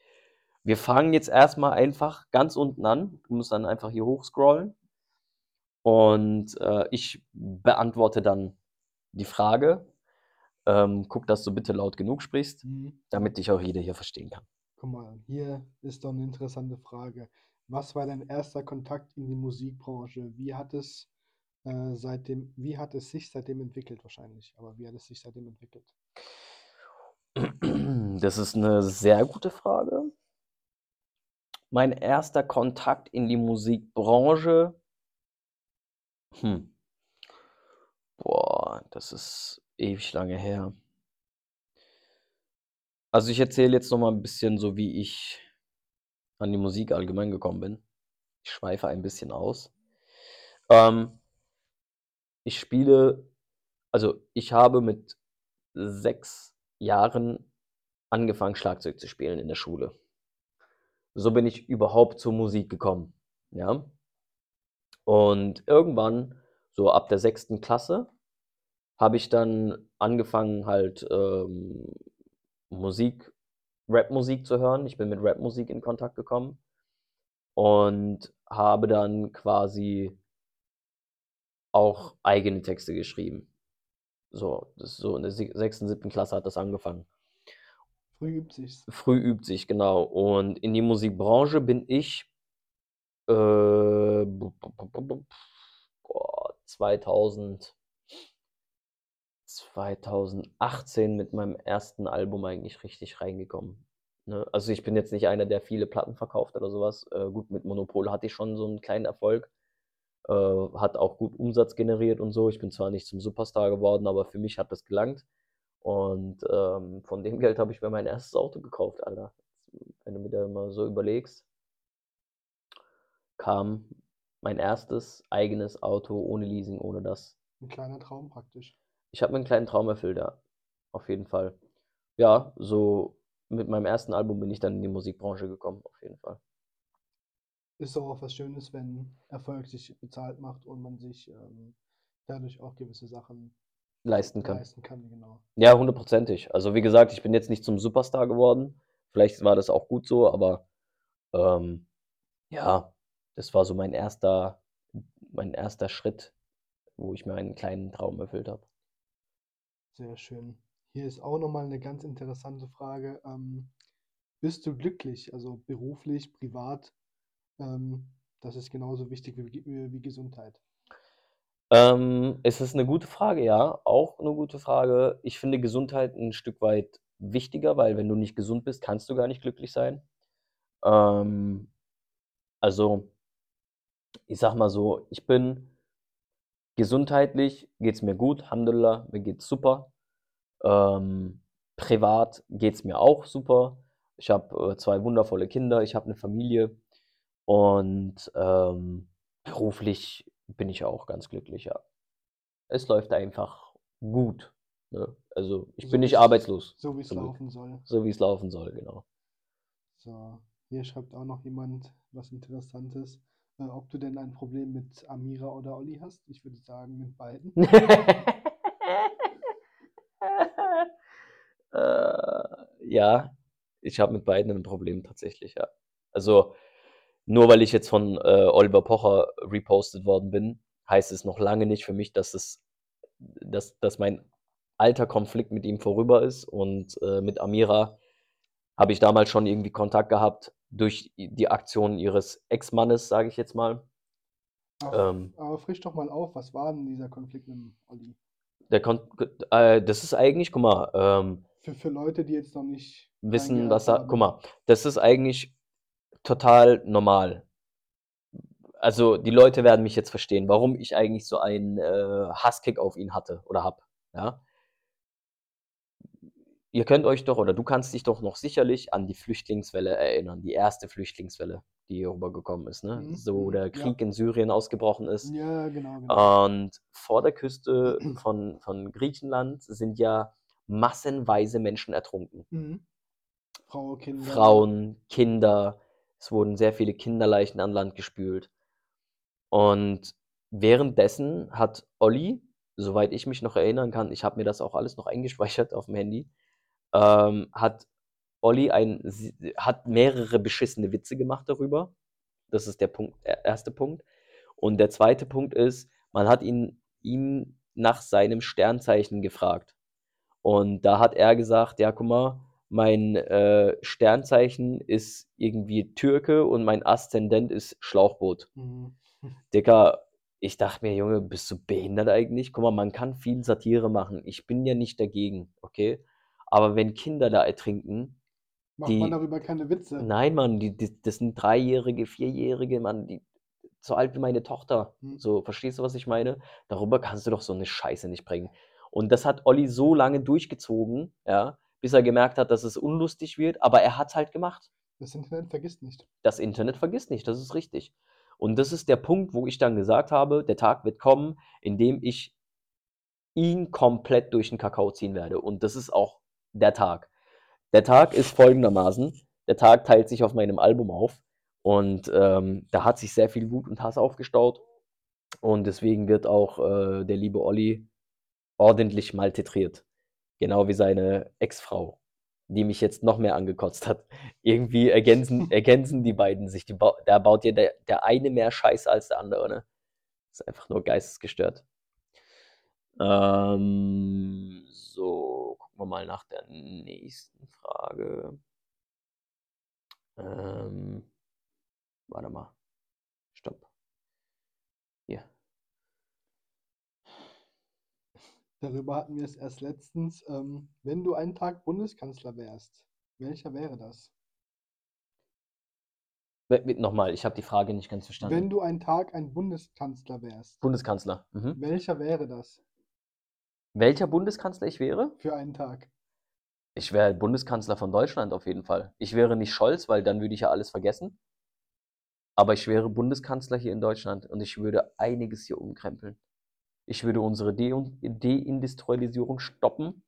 Wir fangen jetzt erst mal einfach ganz unten an. Du musst dann einfach hier hochscrollen. Und, äh, ich beantworte dann die Frage. Ähm, guck, dass du bitte laut genug sprichst,
Mhm.
damit dich auch jeder hier verstehen kann.
Guck mal, hier ist doch 'ne interessante Frage. Was war dein erster Kontakt in die Musikbranche? Wie hat es, äh, seitdem wie hat es sich seitdem entwickelt wahrscheinlich, aber wie hat es sich seitdem entwickelt?
Das ist 'ne sehr gute Frage. Mein erster Kontakt in die Musikbranche hm. Boah, das ist ewig lange her. Also, ich erzähle jetzt noch mal 'n bisschen so, wie ich an die Musik allgemein gekommen bin. Ich schweife ein bisschen aus. Ähm ich spiele also, ich habe mit 6 Jahren angefangen, Schlagzeug zu spielen in der Schule. So bin ich überhaupt zur Musik gekommen, ja? Und irgendwann, so ab der 6. Klasse, habe ich dann angefangen, halt, ähm, Musik Rapmusik zu hören. Ich bin mit Rapmusik in Kontakt gekommen und habe dann quasi auch eigene Texte geschrieben. So, das so in der si 6., 7. Klasse hat das angefangen.
Früh übt sich's.
Früh übt sich, genau. Und in die Musikbranche bin ich, äh, boah, 2000 2018 mit meinem ersten Album eigentlich richtig reingekommen, ne? Also, ich bin jetzt nicht einer, der viele Platten verkauft oder so was. Äh, gut, mit Monopol hatte ich schon so 'n kleinen Erfolg, äh, hat auch gut Umsatz generiert und so. Ich bin zwar nicht zum Superstar geworden, aber für mich hat das gelangt. Und, ähm, von dem Geld habe ich mir mein erstes Auto gekauft, Alter. Wenn du mir da mal so überlegst kam mein erstes eigenes Auto ohne Leasing, ohne das.
'N kleiner Traum praktisch.
Ich habe mir 'n kleinen Traum erfüllt, ja, auf jeden Fall. Ja, so mit meinem ersten Album bin ich dann in die Musikbranche gekommen, auf jeden Fall.
Ist doch auch was Schönes, wenn Erfolg sich bezahlt macht und man sich, ähm, dadurch auch gewisse Sachen
Leisten kann.
leisten kann, genau.
Ja, hundertprozentig. Also, wie gesagt, ich bin jetzt nicht zum Superstar geworden. Vielleicht war das auch gut so, aber, ähm, ja, das war so mein erster mein erster Schritt, wo ich mir einen kleinen Traum erfüllt habe.
Sehr schön. Hier ist auch noch mal 'ne ganz interessante Frage. Ähm, bist du glücklich, also beruflich, privat? Ähm, das ist genauso wichtig wie wie Gesundheit.
Ähm, es ist 'ne gute Frage, ja, auch 'ne gute Frage. Ich finde Gesundheit 'n Stück weit wichtiger, weil wenn du nicht gesund bist, kannst du gar nicht glücklich sein. Ähm, also ich sage mal so, ich bin gesundheitlich geht's mir gut, Alhamdulillah, mir geht's super. Ähm, privat geht's mir auch super. Ich habe, äh, 2 wundervolle Kinder, ich habe 'ne Familie und, ähm, beruflich bin ich auch ganz glücklich, ja. Es läuft einfach gut, ne? Also, ich bin
So
nicht
wie's
arbeitslos,
so
zum Glück.
laufen soll.
So wie's laufen soll, genau.
So, hier schreibt auch noch jemand was Interessantes, äh, ob du denn ein Problem mit Amira oder Olli hast? Ich würde sagen, mit beiden. [LAUGHS]
Äh, ja, ich habe mit beiden 'n Problem tatsächlich, ja. Also, nur weil ich jetzt von, äh, Oliver Pocher repostet worden bin, heißt es noch lange nicht für mich, dass es dass dass mein alter Konflikt mit ihm vorüber ist und, äh, mit Amira habe ich damals schon irgendwie Kontakt gehabt durch die Aktion ihres Ex-Mannes, sage ich jetzt mal.
Aber f
Ähm
aber frisch doch mal auf, was war denn dieser Konflikt mit'm Olli?
Der Kon äh, das ist eigentlich guck mal, ähm
Für für Leute, die jetzt noch nicht
wissen, was da guck mal, das ist eigentlich total normal. Also, die Leute werden mich jetzt verstehen, warum ich eigentlich so einen, äh, Hasskick auf ihn hatte oder habe, ja? Ihr könnt euch doch oder du kannst dich doch noch sicherlich an die Flüchtlingswelle erinnern, die 1. Flüchtlingswelle, die hier rübergekommen ist, ne?
Mhm,
So,
mhm,
der
ja.
Krieg in Syrien ausgebrochen ist.
Ja, genau, genau.
Und vor der Küste [CLEARS THROAT] von von Griechenland sind ja massenweise Menschen ertrunken.
Mhm. Frau, Kinder.
Frauen, Kinder. Es wurden sehr viele Kinderleichen an Land gespült. Und währenddessen hat Olli, soweit ich mich noch erinnern kann ich habe mir das auch alles noch eingespeichert auf'm Handy, ähm, hat Olli ein hat mehrere beschissene Witze gemacht darüber. Das ist der Punkt erste Punkt. Und der zweite Punkt ist, man hat ihn ihn nach seinem Sternzeichen gefragt. Und da hat er gesagt: „Ja, guck mal, mein, äh, Sternzeichen ist irgendwie Türke und mein Aszendent ist Schlauchboot.“
Mhm. [LAUGHS]
Digga, ich dachte mir: „Junge, bist du behindert eigentlich?“ Guck mal, man kann viel Satire machen. Ich bin ja nicht dagegen, okay? Aber wenn Kinder da ertrinken,
Macht man
die
darüber keine Witze?
nein, Mann, die die das sind Dreijährige, Vierjährige, Mann, die so alt wie meine Tochter.
Mhm.
So, verstehst du, was ich meine? Darüber kannst du doch so 'ne Scheiße nicht bringen. Und das hat Olli so lange durchgezogen, ja, bis er gemerkt hat, dass es unlustig wird, aber er hat's halt gemacht.
Das Internet vergisst nicht.
Das Internet vergisst nicht, das ist richtig. Und das ist der Punkt, wo ich dann gesagt habe, der Tag wird kommen, in dem ich ihn komplett durch den Kakao ziehen werde. Und das ist auch der Tag. Der Tag ist folgendermaßen: Der Tag teilt sich auf meinem Album auf und, ähm, da hat sich sehr viel Wut und Hass aufgestaut und deswegen wird auch, äh, der liebe Olli ordentlich malträtiert, genau wie seine Ex-Frau, die mich jetzt noch mehr angekotzt hat. [LAUGHS] Irgendwie ergänzen [LAUGHS] ergänzen die beiden sich. Die bau da baut dir der der eine mehr Scheiße als der andere, ne? Ist einfach nur geistesgestört. Ähm, so, gucken wir mal nach der nächsten Frage. Ähm, warte mal. Stopp. Hier.
Darüber hatten wir es erst letztens. Ähm, wenn du einen Tag Bundeskanzler wärst, welcher wäre das?
We we nochmal, ich habe die Frage nicht ganz
Wenn
verstanden.
du einen Tag ein Bundeskanzler wärst,
Bundeskanzler, mhm.
welcher wäre das
Welcher Bundeskanzler ich wäre?
für einen Tag?
Ich wäre Bundeskanzler von Deutschland auf jeden Fall. Ich wäre nicht Scholz, weil dann würde ich ja alles vergessen. Aber ich wäre Bundeskanzler hier in Deutschland und ich würde einiges hier umkrempeln. Ich würde unsere Deindustrialisierung stoppen.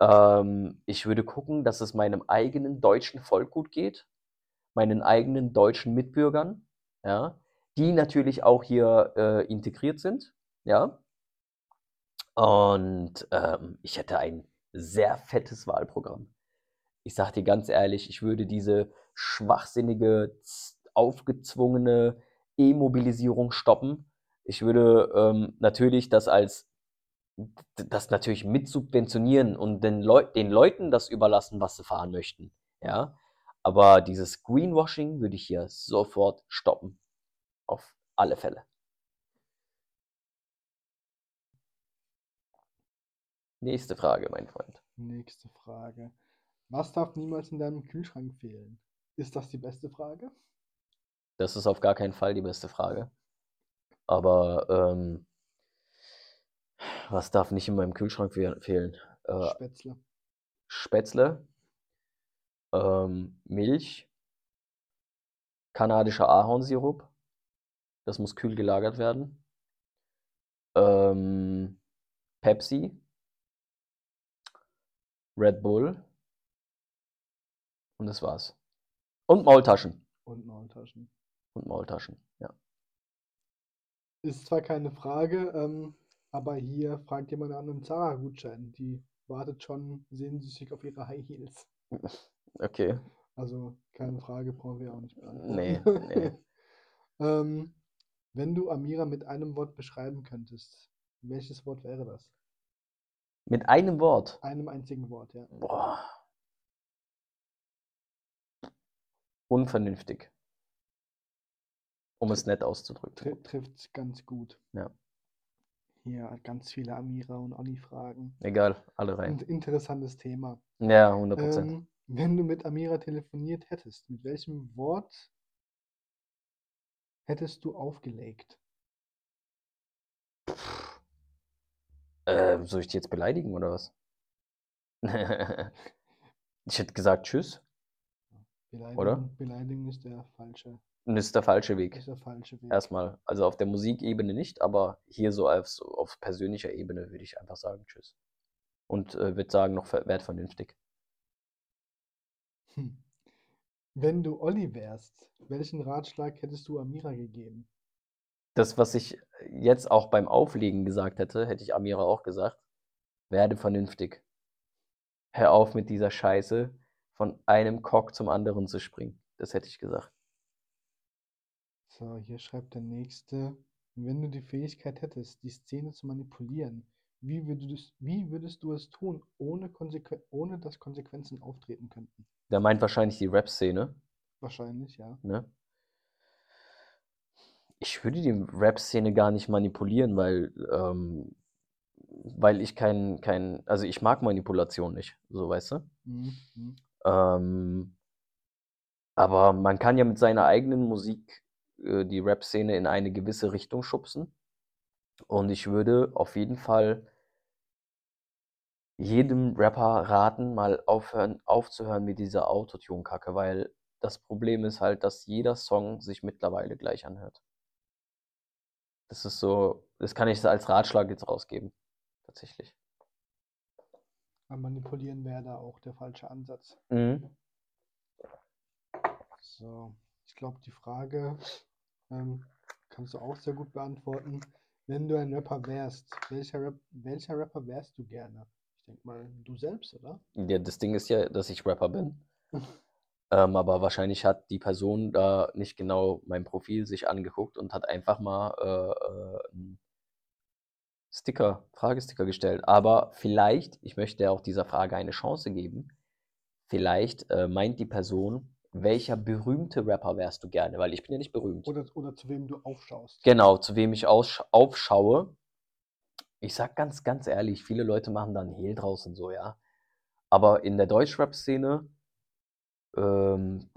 Ähm, ich würde gucken, dass es meinem eigenen deutschen Volk gut geht, meinen eigenen deutschen Mitbürgern, ja, die natürlich auch hier, äh, integriert sind, ja. Und, ähm, ich hätte ein sehr fettes Wahlprogramm. Ich sage dir ganz ehrlich, ich würde diese schwachsinnige, aufgezwungene E-Mobilisierung stoppen. Ich würde, ähm, natürlich das als das natürlich mitsubventionieren und den Leu den Leuten das überlassen, was sie fahren möchten, ja? Aber dieses Greenwashing würde ich hier sofort stoppen. Auf alle Fälle. Nächste Frage, mein Freund.
Nächste Frage. Was darf niemals in deinem Kühlschrank fehlen? Ist das die beste Frage?
Das ist auf gar keinen Fall die beste Frage. Aber, ähm was darf nicht in meinem Kühlschrank fehl fehlen? Äh
Spätzle.
Spätzle, ähm, Milch kanadischer Ahornsirup. Das muss kühl gelagert werden. Ähm, Pepsi. Red Bull. Und das war's. Und Maultaschen.
Und Maultaschen.
Und Maultaschen.
Ist zwar keine Frage, ähm, aber hier fragt jemand nach 'nem Zara-Gutschein. Die wartet schon sehnsüchtig auf ihre High Heels. [LAUGHS]
Okay.
Also, keine Frage, brauchen wir auch nicht
Ne,
beantworten.
ne.
Ähm, wenn du Amira mit einem Wort beschreiben könntest, welches Wort wäre das?
Mit einem Wort?
Einem einzigen Wort, ja.
Boah. Unvernünftig. Um es nett auszudrücken.
Tri trifft's ganz gut.
Ja.
Hier ganz viele Amira und Olli-Fragen.
Egal, alle rein.
Int interessantes Thema.
Ja, 100%
Ähm, wenn du mit Amira telefoniert hättest, mit welchem Wort hättest du aufgelegt?
Äh, soll ich die jetzt beleidigen oder was? [LAUGHS] Ich hätte gesagt „Tschüss“. Oder?
Beleidigen beleidigen ist der falsche
ist der falsche Weg.
ist der falsche Weg.
Erst mal. Also, auf der Musikebene nicht, aber hier so auf auf persönlicher Ebene würde ich einfach sagen „Tschüss“. Und, äh, würde sagen noch ver werd vernünftig.
Hm. Wenn du Olli wärst, welchen Ratschlag hättest du Amira gegeben?
Das, was ich jetzt auch beim Auflegen gesagt hätte, hätte ich Amira auch gesagt: „Werde vernünftig. Hör auf mit dieser Scheiße, von einem Cock zum anderen zu springen.“ Das hätte ich gesagt.
So, hier schreibt der Nächste: „Wenn du die Fähigkeit hättest, die Szene zu manipulieren, wie würdest wie würdest du es tun, ohne ohne dass Konsequenzen auftreten könnten?“
Der meint wahrscheinlich die Rap-Szene.
Wahrscheinlich, ja.
Ne? Ich würde die Rap-Szene gar nicht manipulieren, weil, ähm weil ich kein kein also, ich mag Manipulation nicht, so, weißt du?
Mhm, mhm.
Ähm aber man kann ja mit seiner eigenen Musik, äh, die Rap-Szene in eine gewisse Richtung schubsen. Und ich würde auf jeden Fall jedem Rapper raten, mal aufhören aufzuhören mit dieser Autotune-Kacke, weil das Problem ist halt, dass jeder Song sich mittlerweile gleich anhört. Das ist so das kann ich als Ratschlag jetzt rausgeben, tatsächlich.
Manipulieren wäre da auch der falsche Ansatz.
Mhm.
So, ich glaube, die Frage ähm, kannst du auch sehr gut beantworten. Wenn du ein Rapper wärst, welcher, Rap welcher Rapper wärst du gerne? Ich denke mal, du selbst, oder?
Ja, das Ding ist ja, dass ich Rapper bin. [LAUGHS] ähm, aber wahrscheinlich hat die Person da nicht genau mein Profil sich angeguckt und hat einfach mal äh, äh, Sticker Fragesticker gestellt. Aber vielleicht ich möchte auch dieser Frage eine Chance geben, vielleicht, äh, meint die Person welcher berühmte Rapper wärst du gerne? Weil ich bin ja nicht berühmt.
Oder, oder zu wem du aufschaust.
Genau, zu wem ich aufschaue. Ich sag ganz, ganz ehrlich, viele Leute machen da 'n Hehl draus und so, ja. Aber in der Deutschrap-Szene, ähm,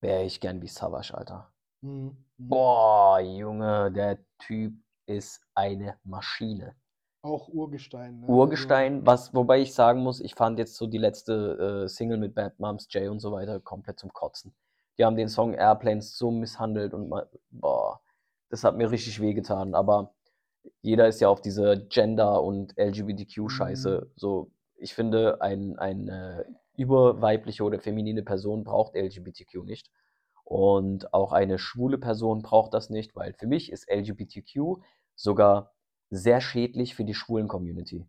wäre ich gern wie Savage, Alter.
Mhm.
Boah, Junge, der Typ ist eine Maschine.
Auch Urgestein, ne? Also
Urgestein, was wobei ich sagen muss, ich fand jetzt so die letzte, äh, Single mit Bad Moms J und so weiter komplett zum Kotzen. Die haben den Song Airplanes so misshandelt und ma boah, das hat mir richtig wehgetan. Aber jeder ist ja auf diese Gender und LGBTQ-Scheiße
Mhm.
so. Ich finde, ein eine überweibliche oder feminine Person braucht LGBTQ nicht. Und auch eine schwule Person braucht das nicht, weil für mich ist LGBTQ sogar sehr schädlich für die schwulen Community.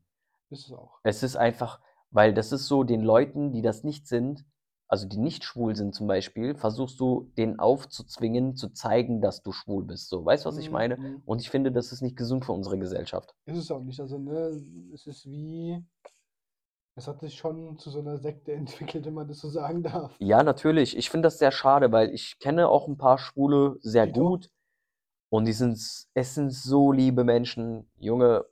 Ist es auch.
Es ist einfach weil das ist so den Leuten, die das nicht sind also die nicht schwul sind zum Beispiel, versuchst du denen aufzuzwingen, zu zeigen, dass du schwul bist, so. Weißt du, was ich
Mhm,
meine?
mhm.
Und ich finde, das ist nicht gesund für unsere Gesellschaft.
Ist es auch nicht. Also, ne, es ist wie es hat sich schon zu so 'ner Sekte [LAUGHS] entwickelt, wenn man das so sagen darf.
Ja, natürlich. Ich finde das sehr schade, weil ich kenne auch 'n paar Schwule sehr
Dito.
gut und die sind es sind so liebe Menschen. Junge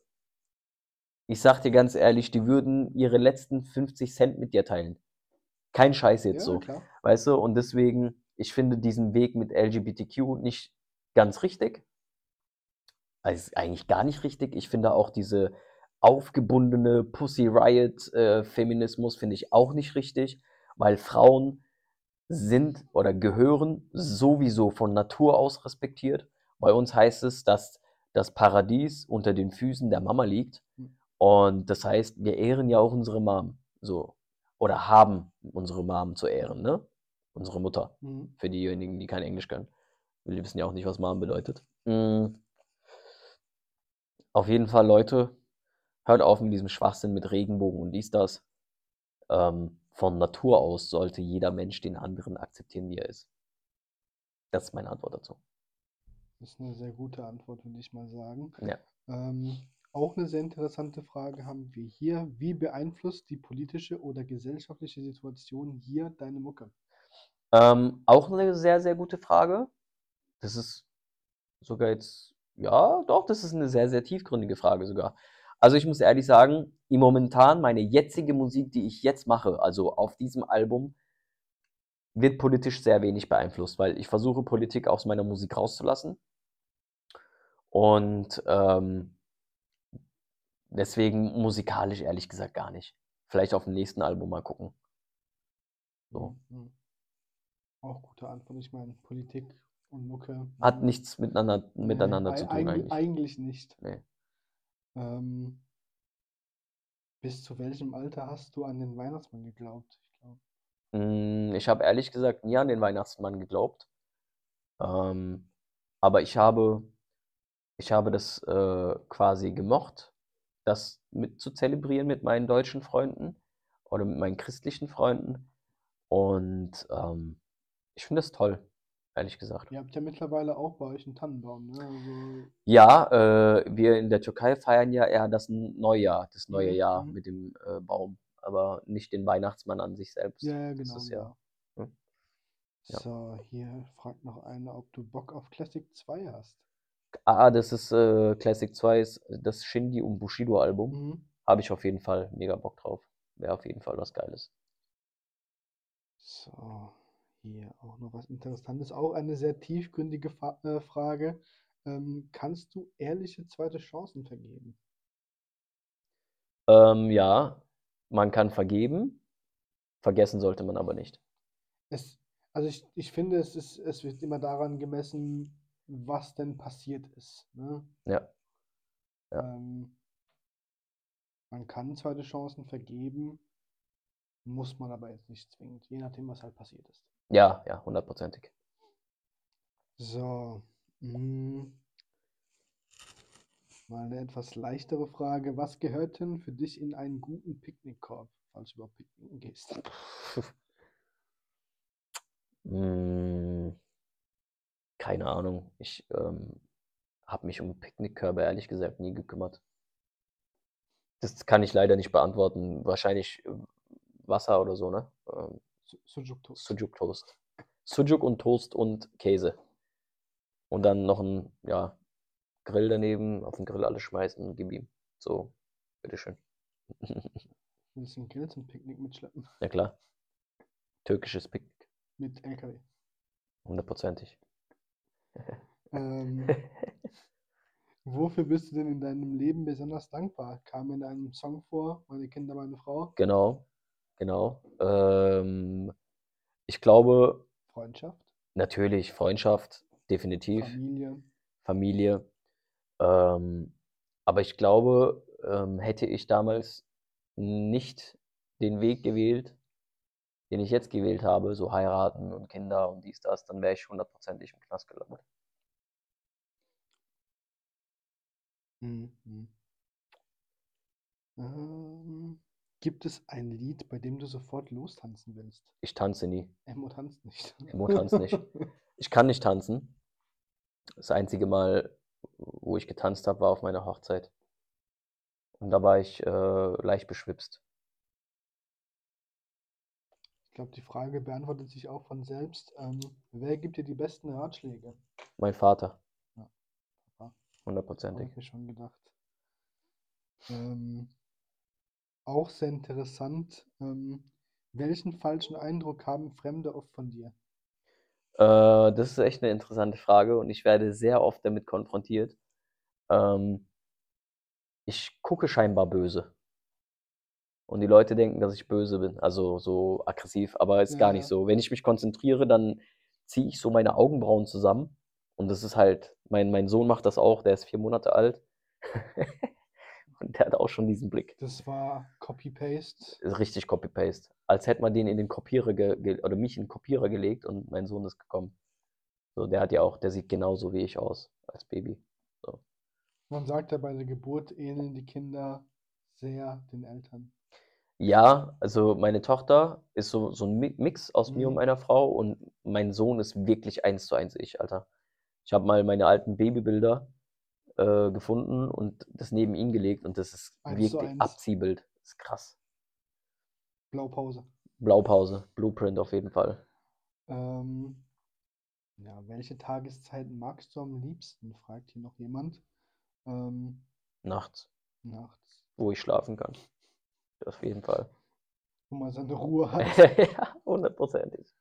ich sage dir ganz ehrlich, die würden ihre letzten 50 Cent mit dir teilen. Kein Scheiß jetzt
Ja,
so,
klar.
weißt du? Und deswegen ich finde diesen Weg mit LGBTQ nicht ganz richtig. Also, eigentlich gar nicht richtig. Ich finde auch diese aufgebundene Pussy Riot, äh, Feminismus finde ich auch nicht richtig, weil Frauen sind oder gehören sowieso von Natur aus respektiert. Bei uns heißt es, dass das Paradies unter den Füßen der Mama liegt.
Hm.
Und das heißt, wir ehren ja auch unsere Mom, so. Oder haben unsere Mom zu ehren, ne? Unsere Mutter.
Mhm.
Für diejenigen, die kein Englisch können. Die wissen ja auch nicht, was Mom bedeutet. Hm. Auf jeden Fall, Leute, hört auf mit diesem Schwachsinn mit Regenbogen und dies, das. Ähm, von Natur aus sollte jeder Mensch den anderen akzeptieren, wie er ist. Das ist meine Antwort dazu.
Das ist 'ne sehr gute Antwort, würde ich mal sagen.
Ja.
Ähm, auch 'ne sehr interessante Frage haben wir hier. Wie beeinflusst die politische oder gesellschaftliche Situation hier deine Mucke?
Ähm, auch 'ne sehr, sehr gute Frage. Das ist sogar jetzt ja, doch, das ist 'ne sehr, sehr tiefgründige Frage sogar. Also, ich muss ehrlich sagen, im momentan meine jetzige Musik, die ich jetzt mache, also auf diesem Album wird politisch sehr wenig beeinflusst, weil ich versuche, Politik aus meiner Musik rauszulassen. Und, ähm deswegen musikalisch ehrlich gesagt gar nicht. Vielleicht auf'm nächsten Album mal gucken. So.
Mhm, mhm. Auch gute Antwort. Ich meine, Politik und Mucke,
Hat
ne?
nichts miteinander miteinander
ei
zu tun
eigentl
eigentlich.
eigentlich nicht.
Ne.
Ähm bis zu welchem Alter hast du an den Weihnachtsmann geglaubt? Ich glaube
Hm, ich habe ehrlich gesagt nie an den Weihnachtsmann geglaubt. Ähm, aber ich habe ich habe das, äh, quasi gemocht, das mit zu zelebrieren mit meinen deutschen Freunden oder mit meinen christlichen Freunden. Und, ähm, ich finde das toll, ehrlich gesagt.
Ihr habt ja mittlerweile auch bei euch 'n Tannenbaum, ne? Also
Ja, äh, wir in der Türkei feiern ja eher das Neujahr das neue
Mhm,
Jahr
mhm.
mit dem, äh, Baum, aber nicht den Weihnachtsmann an sich selbst.
Ja, ja,
Das
genau,
ist ja
genau.
hm. Ja.
So, hier fragt noch einer, ob du Bock auf Classic 2 hast.
Ah, das ist, äh Classic 2 ist das Shindy und Bushido Album.
Mhm.
Habe ich auf jeden Fall mega Bock drauf. Wäre auf jeden Fall was Geiles.
So, hier auch noch was Interessantes. Auch eine sehr tiefgründige Fa äh, Frage. Ähm, kannst du ehrliche 2. Chancen vergeben?
Ähm, ja, man kann vergeben, vergessen sollte man aber nicht.
Es, also ich, ich finde, es ist, es wird immer daran gemessen, was denn passiert ist. Ne?
Ja. Ja.
Ähm, man kann zweite Chancen vergeben, muss man aber jetzt nicht zwingend, je nachdem, was halt passiert ist.
Ja, ja, hundertprozentig.
So. mm, Mal eine etwas leichtere Frage. Was gehört denn für dich in einen guten Picknickkorb, falls du überhaupt picknicken gehst? [LAUGHS]
Hm, keine Ahnung. Ich ähm, habe mich um Picknickkörbe ehrlich gesagt nie gekümmert. Das kann ich leider nicht beantworten. Wahrscheinlich äh, Wasser oder so, ne? Ähm,
Su- Sujuk Toast.
Sujuk Toast. Sujuk und Toast und Käse. Und dann noch ein, ja, Grill daneben, auf den Grill alles schmeißen und gib ihm. So, bitteschön. [LAUGHS]
Du einen Grill zum Picknick mitschleppen?
Ja klar. Türkisches Picknick,
Mit LKW.
hundertprozentig.
Ähm, [LAUGHS] wofür bist du denn in deinem Leben besonders dankbar? Kam in einem Song vor, meine Kinder, meine Frau?
Genau, genau. Ähm, ich glaube,
Freundschaft,
natürlich Freundschaft, definitiv,
Familie.
Familie. Ähm, aber ich glaube, ähm, hätte ich damals nicht den Weg gewählt, den ich jetzt gewählt habe, so heiraten und Kinder und dies, das, dann wäre ich hundertprozentig im Knast gelandet.
Mhm. Ähm, gibt es ein Lied, bei dem du sofort lostanzen willst?
Ich tanze nie.
Emo tanzt nicht.
Emo tanzt nicht. [LAUGHS] Ich kann nicht tanzen. Das einzige Mal, wo ich getanzt habe, war auf meiner Hochzeit. Und da war ich äh, leicht beschwipst.
Ich glaube, die Frage beantwortet sich auch von selbst. Ähm, wer gibt dir die besten Ratschläge?
Mein Vater.
Ja, Papa. Habe
Hundertprozentig.
ich mir schon gedacht. Ähm, auch sehr interessant. Ähm, welchen falschen Eindruck haben Fremde oft von dir?
Äh, das ist echt eine interessante Frage und ich werde sehr oft damit konfrontiert. Ähm, ich gucke scheinbar böse. Und die Leute denken, dass ich böse bin, also so aggressiv, aber ist
Ja,
gar nicht so. Wenn ich mich konzentriere, dann ziehe ich so meine Augenbrauen zusammen. Und das ist halt, mein, mein Sohn macht das auch, der ist vier Monate alt. [LAUGHS] Und der hat auch schon diesen Blick.
Das war Copy-Paste.
Richtig Copy-Paste. Als hätte man den in den Kopierer oder mich in den Kopierer gelegt und mein Sohn ist gekommen. So, der hat ja auch, der sieht genauso wie ich aus als Baby. So.
Man sagt ja, bei der Geburt ähneln die Kinder sehr den Eltern.
Ja, also meine Tochter ist so, so ein Mi- Mix aus mir und
Mhm.
meiner Frau und mein Sohn ist wirklich eins zu eins ich, Alter. Ich habe mal meine alten Babybilder äh, gefunden und das neben ihn gelegt und das ist
Eins zu
wirklich
eins.
Abziehbild. Das ist krass.
Blaupause.
Blaupause, Blueprint auf jeden Fall.
Ähm, ja, welche Tageszeiten magst du am liebsten? Fragt hier noch jemand. Ähm,
Nachts,
nachts,
wo ich schlafen kann. Auf jeden Fall.
wo man seine Ruhe [LAUGHS] hat.
ja, hundertprozentig.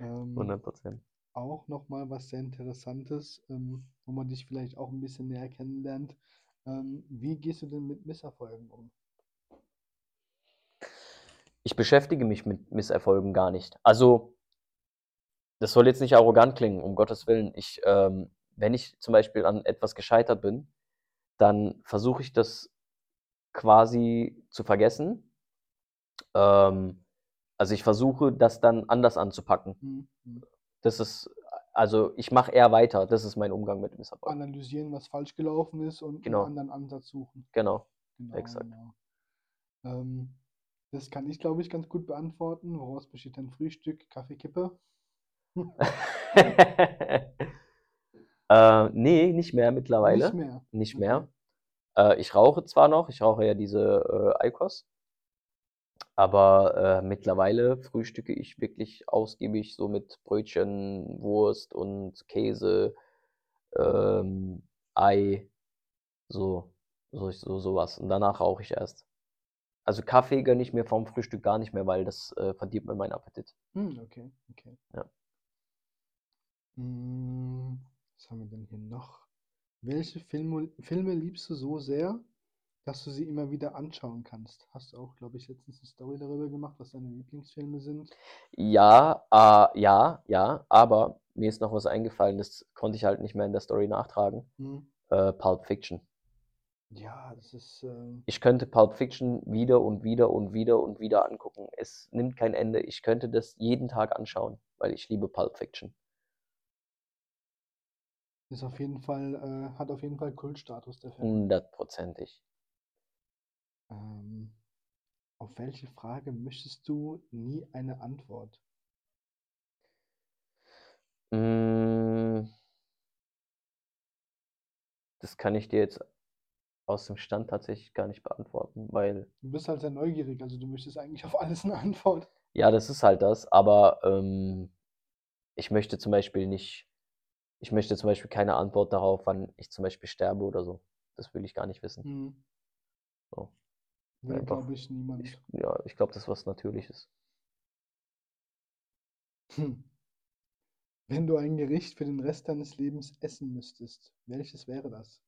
Ähm,
100 Prozent.
auch nochmal was sehr Interessantes, ähm, wo man dich vielleicht auch ein bisschen näher kennenlernt. Ähm, wie gehst du denn mit Misserfolgen um?
Ich beschäftige mich mit Misserfolgen gar nicht. Also, das soll jetzt nicht arrogant klingen, um Gottes Willen. Ich, ähm, wenn ich zum Beispiel an etwas gescheitert bin, dann versuche ich das quasi zu vergessen. Ähm, also ich versuche das dann anders anzupacken.
Hm, hm.
Das ist, also ich mache eher weiter. Das ist mein Umgang mit Misserfolgen.
Analysieren, was falsch gelaufen ist und
Genau.
einen anderen Ansatz suchen.
Genau.
Genau,
Exakt.
genau. Ähm, das kann ich, glaube ich, ganz gut beantworten. Woraus besteht dein Frühstück? Kaffeekippe? [LAUGHS]
äh, nee, nicht mehr mittlerweile.
Nicht mehr.
Nicht
Okay.
Äh, ich rauche zwar noch, ich rauche ja diese äh, Eikos, aber äh, mittlerweile frühstücke ich wirklich ausgiebig so mit Brötchen, Wurst und Käse, ähm, Ei, so, so, so sowas. Und danach rauche ich erst. Also Kaffee gönne ich mir vom Frühstück gar nicht mehr, weil das äh, verdirbt mir meinen Appetit.
Hm, okay, okay.
Ja.
Hm, was haben wir denn hier noch? Welche Filme, Filme liebst du so sehr, dass du sie immer wieder anschauen kannst. Hast du auch, glaube ich, letztens eine Story darüber gemacht, was deine Lieblingsfilme sind?
Ja, äh, ja, ja, aber mir ist noch was eingefallen, das konnte ich halt nicht mehr in der Story nachtragen.
Hm.
Äh, Pulp Fiction.
Ja, das ist. Äh,
Ich könnte Pulp Fiction wieder und wieder und wieder und wieder angucken. Es nimmt kein Ende. Ich könnte das jeden Tag anschauen, weil ich liebe Pulp Fiction.
Ist auf jeden Fall, äh, hat auf jeden Fall Kultstatus, der Film.
Hundertprozentig.
Ähm, auf welche Frage möchtest du nie eine Antwort?
Mm. Das kann ich dir jetzt aus dem Stand tatsächlich gar nicht beantworten, weil
Du bist halt sehr neugierig, also du möchtest eigentlich auf alles eine Antwort.
ja, das ist halt das, aber ähm, ich möchte zum Beispiel nicht, ich möchte zum Beispiel keine Antwort darauf, wann ich zum Beispiel sterbe oder so. Das will ich gar nicht wissen.
Hm.
So.
Will, glaube ich, niemand.
Ich, ja, ich glaube, das ist was Natürliches.
Hm. Wenn du ein Gericht für den Rest deines Lebens essen müsstest, welches wäre das?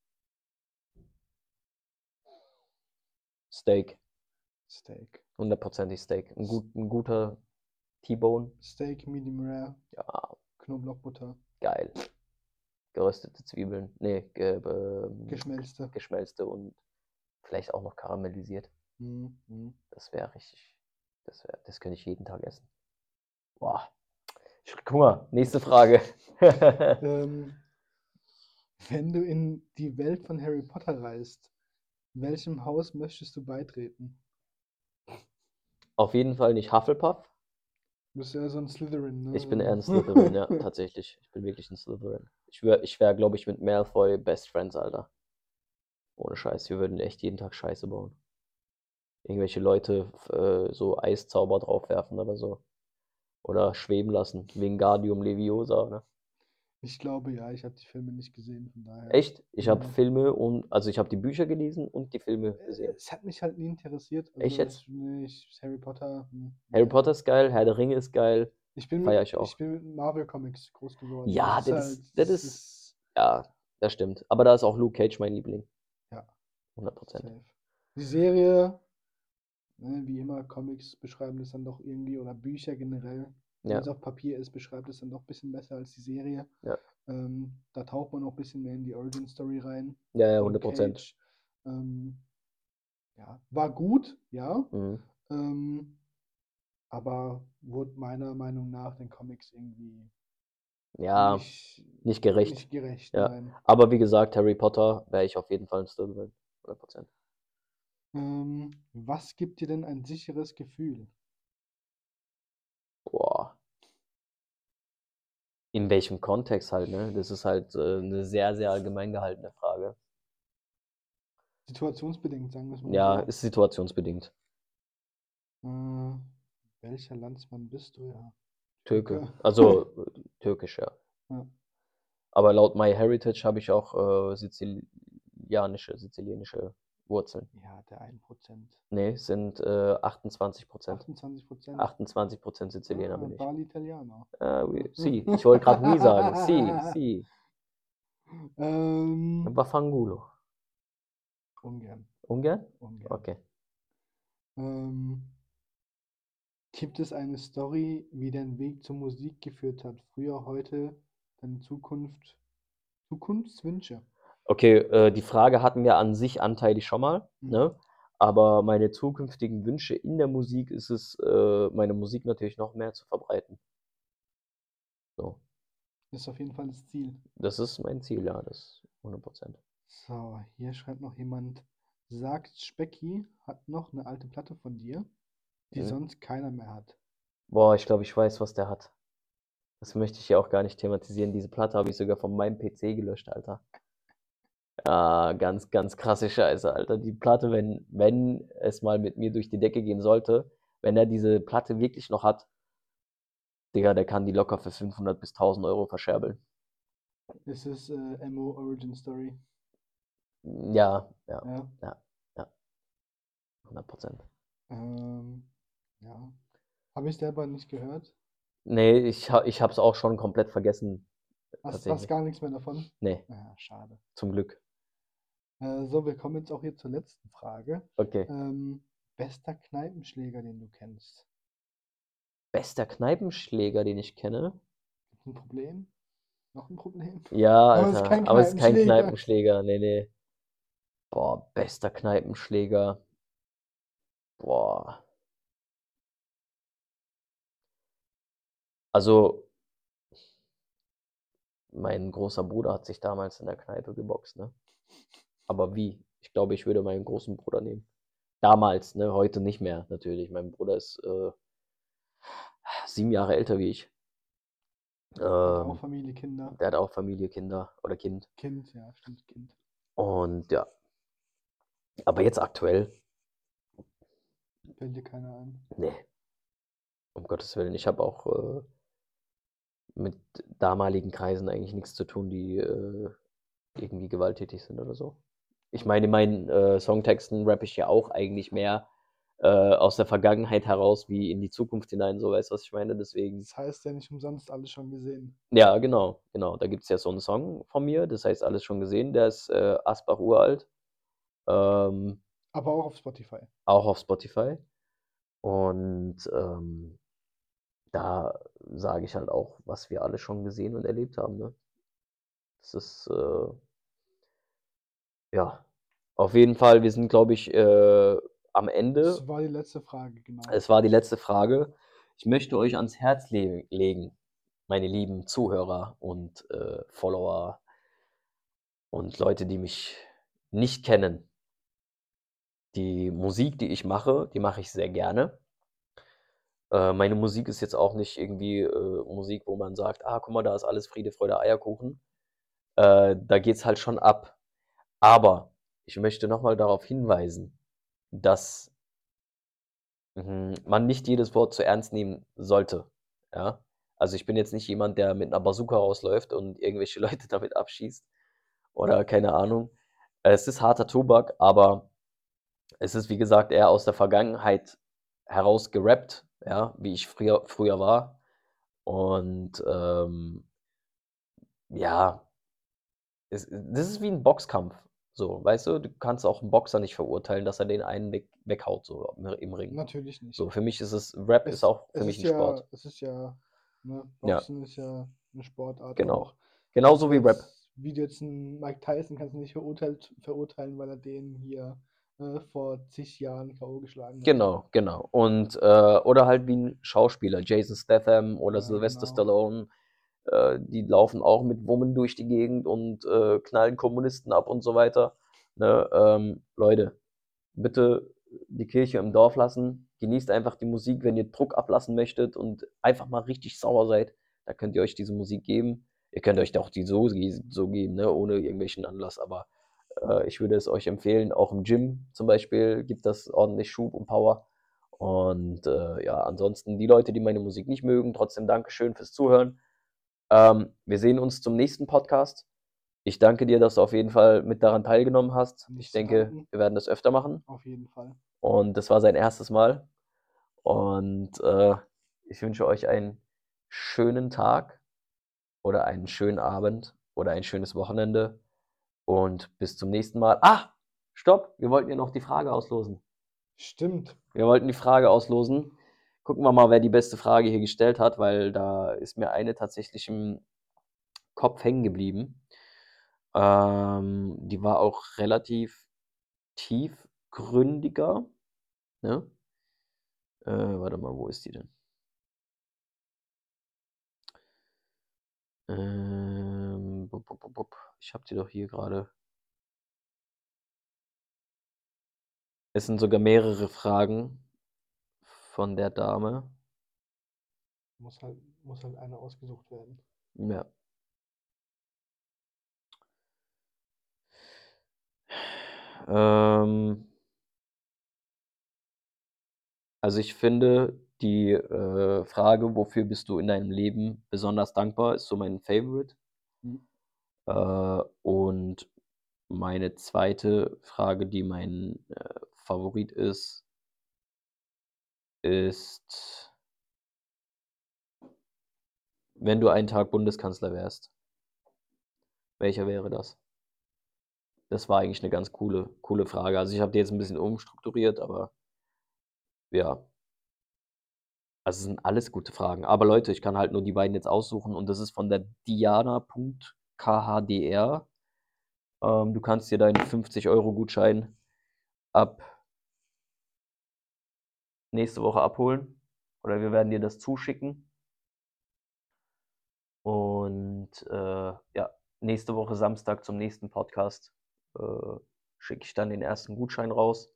Steak,
Steak.
hundertprozentig Steak. Ein, gut, ein guter T-Bone,
Steak, Medium Rare,
ja,
Knoblauchbutter,
geil. Geröstete Zwiebeln, nee, ge, ähm,
geschmelzte.
geschmelzte und vielleicht auch noch karamellisiert.
Hm, hm.
Das wäre richtig, das wäre, das könnte ich jeden Tag essen. Boah, krieg Hunger. Nächste Frage. [LAUGHS]
Ähm, wenn du in die Welt von Harry Potter reist, welchem Haus möchtest du beitreten?
Auf jeden Fall nicht Hufflepuff.
Du bist ja so ein Slytherin, ne?
Ich bin eher ein [LAUGHS] Slytherin, ja, tatsächlich. Ich bin wirklich ein Slytherin. Ich wäre, ich wär, glaube ich, mit Malfoy Best Friends, Alter. Ohne Scheiß, wir würden echt jeden Tag Scheiße bauen. Irgendwelche Leute äh, so Eiszauber draufwerfen oder so. Oder schweben lassen. Wingardium Leviosa, ne?
Ich glaube ja, ich habe die Filme nicht gesehen, von daher.
Echt? Ich habe
Ja.
Filme und, also ich habe die Bücher gelesen und die Filme
Äh,
gesehen.
Es hat mich halt nie interessiert.
Echt
Also
jetzt?
Nee, ich, Harry Potter. hm,
Harry. Potter ist geil, Herr der Ringe ist geil.
Ich bin mit,
ich auch.
ich bin mit Marvel Comics groß geworden.
Ja,
Das
das
ist
ist- das ist- Ja, das stimmt. Aber da ist auch Luke Cage mein Liebling.
Ja.
100 Prozent.
Die Serie, ne, wie immer, Comics beschreiben das dann doch irgendwie oder Bücher generell. Wenn
Ja.
es auf Papier ist, beschreibt es dann doch ein bisschen besser als die Serie.
Ja.
Ähm, da taucht man auch ein bisschen mehr in die Origin Story rein.
Ja, ja,
von
100 Prozent.
Ähm, ja, war gut, ja.
Mhm.
Ähm, aber wurde meiner Meinung nach den Comics irgendwie
Ja,
nicht,
nicht gerecht.
nicht gerecht.
Ja. Aber wie gesagt, Harry Potter wäre ich auf jeden Fall ein Slytherin. 100 Prozent.
Ähm, was gibt dir denn ein sicheres Gefühl?
Boah. In welchem Kontext halt, ne? Das ist halt äh, eine sehr, sehr allgemein gehaltene Frage.
Situationsbedingt, sagen wir es mal
Ja, ist situationsbedingt.
Äh, welcher Landsmann bist du? Ja.
Türke. Also [LAUGHS] türkisch, ja.
Ja.
Aber laut MyHeritage habe ich auch äh, sizilianische, sizilianische Wurzeln.
Ja, der 1%.
Nee, sind äh, 28 Prozent.
28 Prozent.
28 Prozent Sizilianer
ah,
bin ich.
Bali Italiano.
Ah, oui, [LAUGHS] si. Ich wollte gerade nie sagen. Si, si. [LAUGHS]
Ähm,
Wafangulo.
ungern.
Ungern?
ungern.
Okay.
Ähm, gibt es eine Story, wie dein Weg zur Musik geführt hat? Früher, heute, deine Zukunft, Zukunftswünsche?
Okay, äh, die Frage hatten wir an sich anteilig schon mal,
Mhm.
ne? Aber meine zukünftigen Wünsche in der Musik ist es, äh, meine Musik natürlich noch mehr zu verbreiten. So,
Ist auf jeden Fall das Ziel.
das ist mein Ziel, ja, das 100 Prozent.
So, hier schreibt noch jemand, sagt Specki hat noch eine alte Platte von dir, die
Mhm.
sonst keiner mehr hat.
Boah, ich glaube, ich weiß, was der hat. Das möchte ich ja auch gar nicht thematisieren. Diese Platte habe ich sogar von meinem PC gelöscht, Alter. Ja, ganz, ganz krasse Scheiße, Alter. Die Platte, wenn, wenn es mal mit mir durch die Decke gehen sollte, wenn er diese Platte wirklich noch hat, Digga, der kann die locker für 500 bis 1000 Euro verscherbeln.
Es ist äh, MO Origin Story.
Ja, ja,
Ja.
100 Prozent.
Ähm, ja. Habe ich selber nicht gehört.
Nee, ich, ha- ich habe es auch schon komplett vergessen.
Hast, hast
Tatsächlich.
gar nichts mehr davon?
Nee,
Ja, schade.
zum Glück.
Äh, so, wir kommen jetzt auch hier zur letzten Frage.
Okay.
Ähm, bester Kneipenschläger, den du kennst?
Bester Kneipenschläger, den ich kenne?
Gibt's 'n Problem? Noch 'n Problem?
Ja, [LAUGHS]
Aber es ist
Alter,
kein
aber es ist kein
Kneipenschläger.
Kneipenschläger. Ne, ne. Boah, bester Kneipenschläger. Boah. Also mein großer Bruder hat sich damals in der Kneipe geboxt, ne? Aber wie? Ich glaube, ich würde meinen großen Bruder nehmen. Damals, ne? Heute nicht mehr natürlich. Mein Bruder ist, äh 7 Jahre älter wie ich.
Hat auch
Ähm,
Familie, Kinder.
der hat auch Familie, Kinder oder Kind.
Kind, ja, stimmt, Kind.
Und ja. Aber jetzt aktuell
Fällt dir keiner ein?
Ne. Um Gottes Willen. Ich habe auch, äh, mit damaligen Kreisen eigentlich nix zu tun, die, äh, irgendwie gewalttätig sind oder so. Ich meine, in meinen, äh, Songtexten rappe ich ja auch eigentlich mehr, äh, aus der Vergangenheit heraus wie in die Zukunft hinein, so, weißt du, was ich meine? Deswegen
Das heißt ja nicht umsonst alles schon gesehen.
Ja, genau, genau. Da gibt's ja so 'n Song von mir, das heißt „Alles schon gesehen“, der ist, äh, Asbach uralt. Ähm
Aber auch auf Spotify?
Auch auf Spotify. Und, ähm, da sage ich halt auch, was wir alle schon gesehen und erlebt haben, ne? Das ist, äh ja, auf jeden Fall, wir sind, glaube ich, äh, am Ende.
Das war die letzte Frage, genau.
Es war die letzte Frage. Ich möchte euch ans Herz le legen, meine lieben Zuhörer und, äh, Follower und Leute, die mich nicht kennen. Die Musik, die ich mache, die mache ich sehr gerne. Äh, meine Musik ist jetzt auch nicht irgendwie, äh, Musik, wo man sagt: „Ah, guck mal, da ist alles Friede, Freude, Eierkuchen.“ Äh, da geht's halt schon ab. Aber ich möchte noch mal darauf hinweisen, dass hm, man nicht jedes Wort zu ernst nehmen sollte, ja? Also, ich bin jetzt nicht jemand, der mit 'ner Bazooka rausläuft und irgendwelche [LAUGHS] Leute damit abschießt oder keine Ahnung. Es ist harter Tobak, aber es ist, wie gesagt, eher aus der Vergangenheit heraus gerappt, ja, wie ich früher früher war. Und, ähm ja, es das ist wie 'n Boxkampf, so, weißt du? Du kannst auch 'n Boxer nicht verurteilen, dass er den einen weg weghaut so im Ring.
Natürlich nicht.
So, für mich ist es Rap ist
Es
auch für mich
ist
'n
ja
Sport.
es ist ja ne,
Ja.
Boxen ist ja 'ne Sportart
Genau.
auch.
Genauso wie Rap.
Wie du jetzt 'n Mike Tyson kannst du nicht verurteilt verurteilen, weil er den hier, äh, vor zig Jahren K.O. geschlagen hat.
Genau, genau. Und, äh oder halt wie 'n Schauspieler, Jason Statham oder
Ja,
Sylvester
genau.
Stallone, äh, die laufen auch mit Wummen durch die Gegend und, äh, knallen Kommunisten ab und so weiter, ne? Ähm, Leute, bitte die Kirche im Dorf lassen. Genießt einfach die Musik, wenn ihr Druck ablassen möchtet und einfach mal richtig sauer seid, da könnt ihr euch diese Musik geben. Ihr könnt euch auch die so so geben, ne, ohne irgendwelchen Anlass, aber, äh, ich würde es euch empfehlen, auch im Gym zum Beispiel gibt das ordentlich Schub und Power. Und, äh, ja, ansonsten die Leute, die meine Musik nicht mögen, trotzdem Dankeschön fürs Zuhören. Ähm, wir sehen uns zum nächsten Podcast. Ich danke dir, dass du auf jeden Fall mit daran teilgenommen hast.
Nicht
Ich denke,
danken.
wir werden das öfter machen.
Auf jeden Fall.
Und das war sein 1. Mal. Und, äh, ich wünsche euch einen schönen Tag oder einen schönen Abend oder ein schönes Wochenende und bis zum nächsten Mal. Ah, stopp, wir wollten ja noch die Frage auslosen.
Stimmt.
Wir wollten die Frage auslosen. Gucken wir mal, wer die beste Frage hier gestellt hat, weil da ist mir eine tatsächlich im Kopf hängen geblieben. Ähm, die war auch relativ tiefgründiger, ne? Äh, warte mal, wo ist die denn? Ähm, bup, bup, bup. Ich habe die doch hier grade. Es sind sogar mehrere Fragen von der Dame.
Muss halt muss halt eine ausgesucht werden.
Ja. Ähm also, ich finde die, äh, Frage: „Wofür bist du in deinem Leben besonders dankbar?“, ist so mein Favorite. Äh, und meine 2. Frage, die mein, äh, Favorit ist ist wenn du einen Tag Bundeskanzler wärst welcher wäre das? das war eigentlich 'ne ganz coole coole Frage. Also, ich habe die jetzt 'n bisschen umstrukturiert, aber ja. Also, es sind alles gute Fragen. Aber Leute, ich kann halt nur die beiden jetzt aussuchen und das ist von der Diana.khdr. Ähm, du kannst dir deinen 50 € Gutschein ab nächste Woche abholen oder wir werden dir das zuschicken. Und, äh, ja, nächste Woche Samstag zum nächsten Podcast, äh, schicke ich dann den ersten Gutschein raus.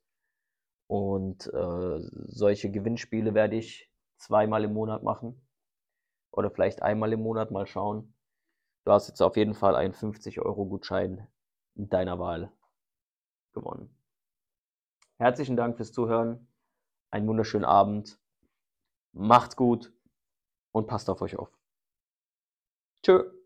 Und, äh, solche Gewinnspiele werde ich zweimal im Monat machen oder vielleicht einmal im Monat, mal schauen. Du hast jetzt auf jeden Fall einen 50 € Gutschein deiner Wahl gewonnen. Herzlichen Dank fürs Zuhören. Einen wunderschönen Abend. Macht's gut und passt auf euch auf. Tschö.